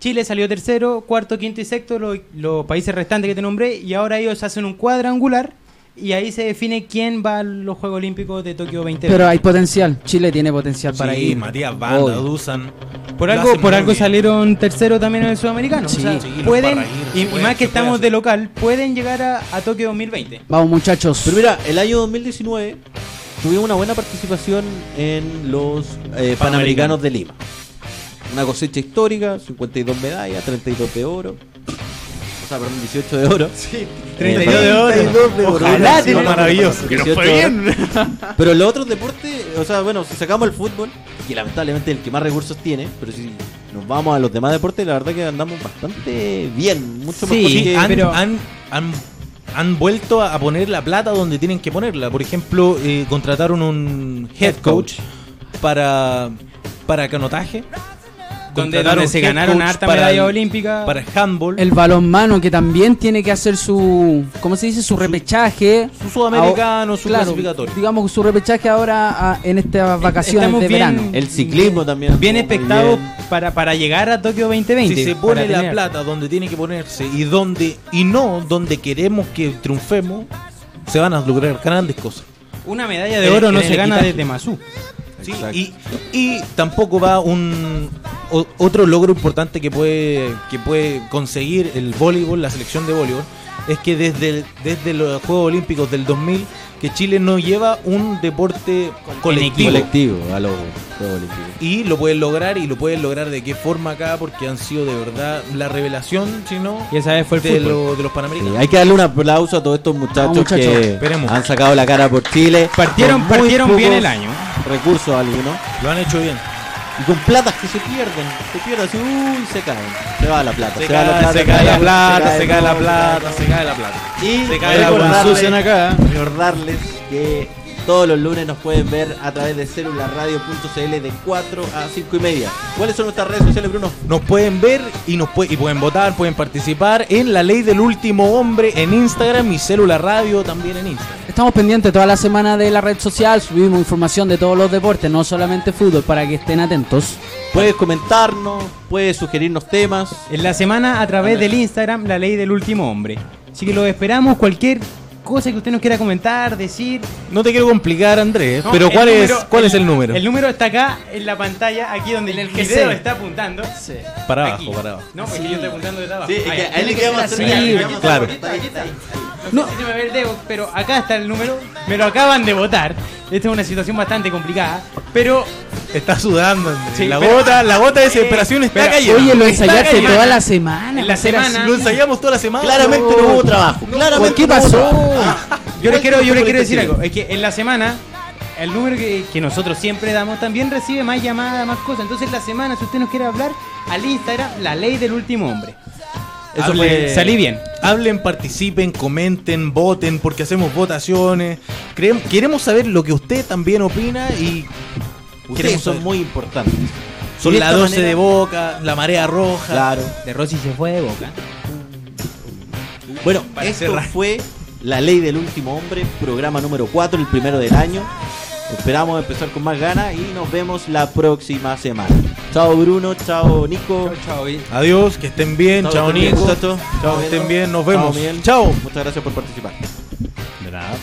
Chile salió tercero, cuarto, quinto y sexto, los, los países restantes que te nombré, y ahora ellos hacen un cuadrangular y ahí se define quién va a los Juegos Olímpicos de Tokio 2020. Pero hay potencial. Chile tiene potencial para Sí, ir. Matías Banda. Dusan. Por algo, por algo bien. salieron tercero también en el sudamericano. Sí. O sea, Sí, pueden, y, más que estamos hacer. de local, pueden llegar a, a Tokio 2020. Vamos, muchachos. Pero mira, el año 2019 tuvimos una buena participación en los eh, Panamericanos de Lima. Una cosecha histórica, 52 medallas, 32 de oro. O sea, perdón, 18 de oro. Sí, 32 de oro. 32 de oro. Ojalá, Sí, maravilloso. 18 de oro. [LAUGHS] Pero los otros deportes, o sea, bueno, si sacamos el fútbol, que lamentablemente es el que más recursos tiene, pero si nos vamos a los demás deportes, la verdad que andamos bastante bien, mucho Sí, mejor Sí, que han, pero- han, han, han vuelto a poner la plata donde tienen que ponerla. Por ejemplo, eh, contrataron un head coach para, para canotaje. Donde, donde se ganaron harta medalla el- olímpica. Para el handball. El balonmano que también tiene que hacer su, ¿cómo se dice? Su repechaje. su sudamericano, su Claro, clasificatorio. Digamos su repechaje ahora ah, en estas vacaciones Estamos de bien- verano. El ciclismo también. bien expectado bien. para, para llegar a Tokio 2020. si se pone la tener- plata donde tiene que ponerse y donde y no donde queremos que triunfemos, se van a lograr grandes cosas. Una medalla de oro no se gana desde Mazú. Sí, y, y tampoco va un o- otro logro importante que puede que puede conseguir el voleibol, la selección de voleibol, es que desde el- desde los Juegos Olímpicos del 2000 que Chile no lleva un deporte colectivo. colectivo a los Juegos Olímpicos. Y lo pueden lograr y lo pueden lograr de qué forma acá porque han sido de verdad la revelación, si no, Y esa vez fue el de, lo- de los Sí, panamericanos. hay que darle un aplauso a todos estos muchachos, muchachos. que Esperemos. han sacado la cara por Chile. Partieron, partieron bien el año. Recursos algunos. Lo han hecho bien. Y con platas que se pierden. Se pierden así, uy, se caen. Se va la plata. Se, va la cae, plata. se cae la plata, se cae la plata, se cae la plata. Y Se cae la acá. recordarles que todos los lunes nos pueden ver a través de celularradio.cl de 4 a 5 y media. ¿Cuáles son nuestras redes sociales, Bruno? Nos pueden ver y nos y pueden votar, pueden participar en la ley del último hombre en Instagram y Célula Radio también en Instagram. Estamos pendientes toda la semana de la red social, subimos información de todos los deportes, no solamente fútbol, para que estén atentos. Puedes comentarnos, puedes sugerirnos temas. En la semana a través del Instagram, la ley del último hombre. Así que lo esperamos, cualquier cosa que usted nos quiera comentar, decir. No te quiero complicar, Andrés, No, pero el ¿cuál, es, ¿cuál es el número? El número está acá en la pantalla, aquí donde el, GC. video está apuntando. para abajo, Aquí. para abajo. No, porque yo estoy apuntando de abajo. Sí, es Ahí, que aquí a él le queda más cerca. más Claro. cerca. Ahí está, ahí está. No sé si me ve el dedo, pero acá está el número. Me lo acaban de votar. Esta es una situación bastante complicada. Pero Está sudando. Sí, la, pero- gota, la gota de desesperación Eh, está pero- cayendo. Oye, lo Está ensayaste toda la semana. En la semana-. Lo ensayamos toda la semana. Claramente no hubo trabajo. Claramente ¿Qué pasó? trabajo. yo le quiero, yo le Igual quiero decir algo. Es que en la semana, el número que, que nosotros siempre damos también recibe más llamadas, más cosas. Entonces, en la semana, si usted nos quiere hablar, al Instagram, la ley del último hombre. Eso Hable- fue- salí bien. Hablen, participen, comenten, voten, porque hacemos votaciones. Creem- queremos saber lo que usted también opina y Ustedes son saber. muy importantes. Son la esta 12 manera- de Boca, la marea roja. Claro. De Rossi se fue de boca. Bueno, Para esto cerrar. fue La Ley del Último Hombre, programa número 4, el primero del año. Esperamos empezar con más ganas y nos vemos la próxima semana. Chao Bruno, chao Nico. Chao, Adiós, que estén bien. Chao, bien, Nico. Chao, que estén bien. Nos vemos. Chao. Muchas gracias por participar. De nada.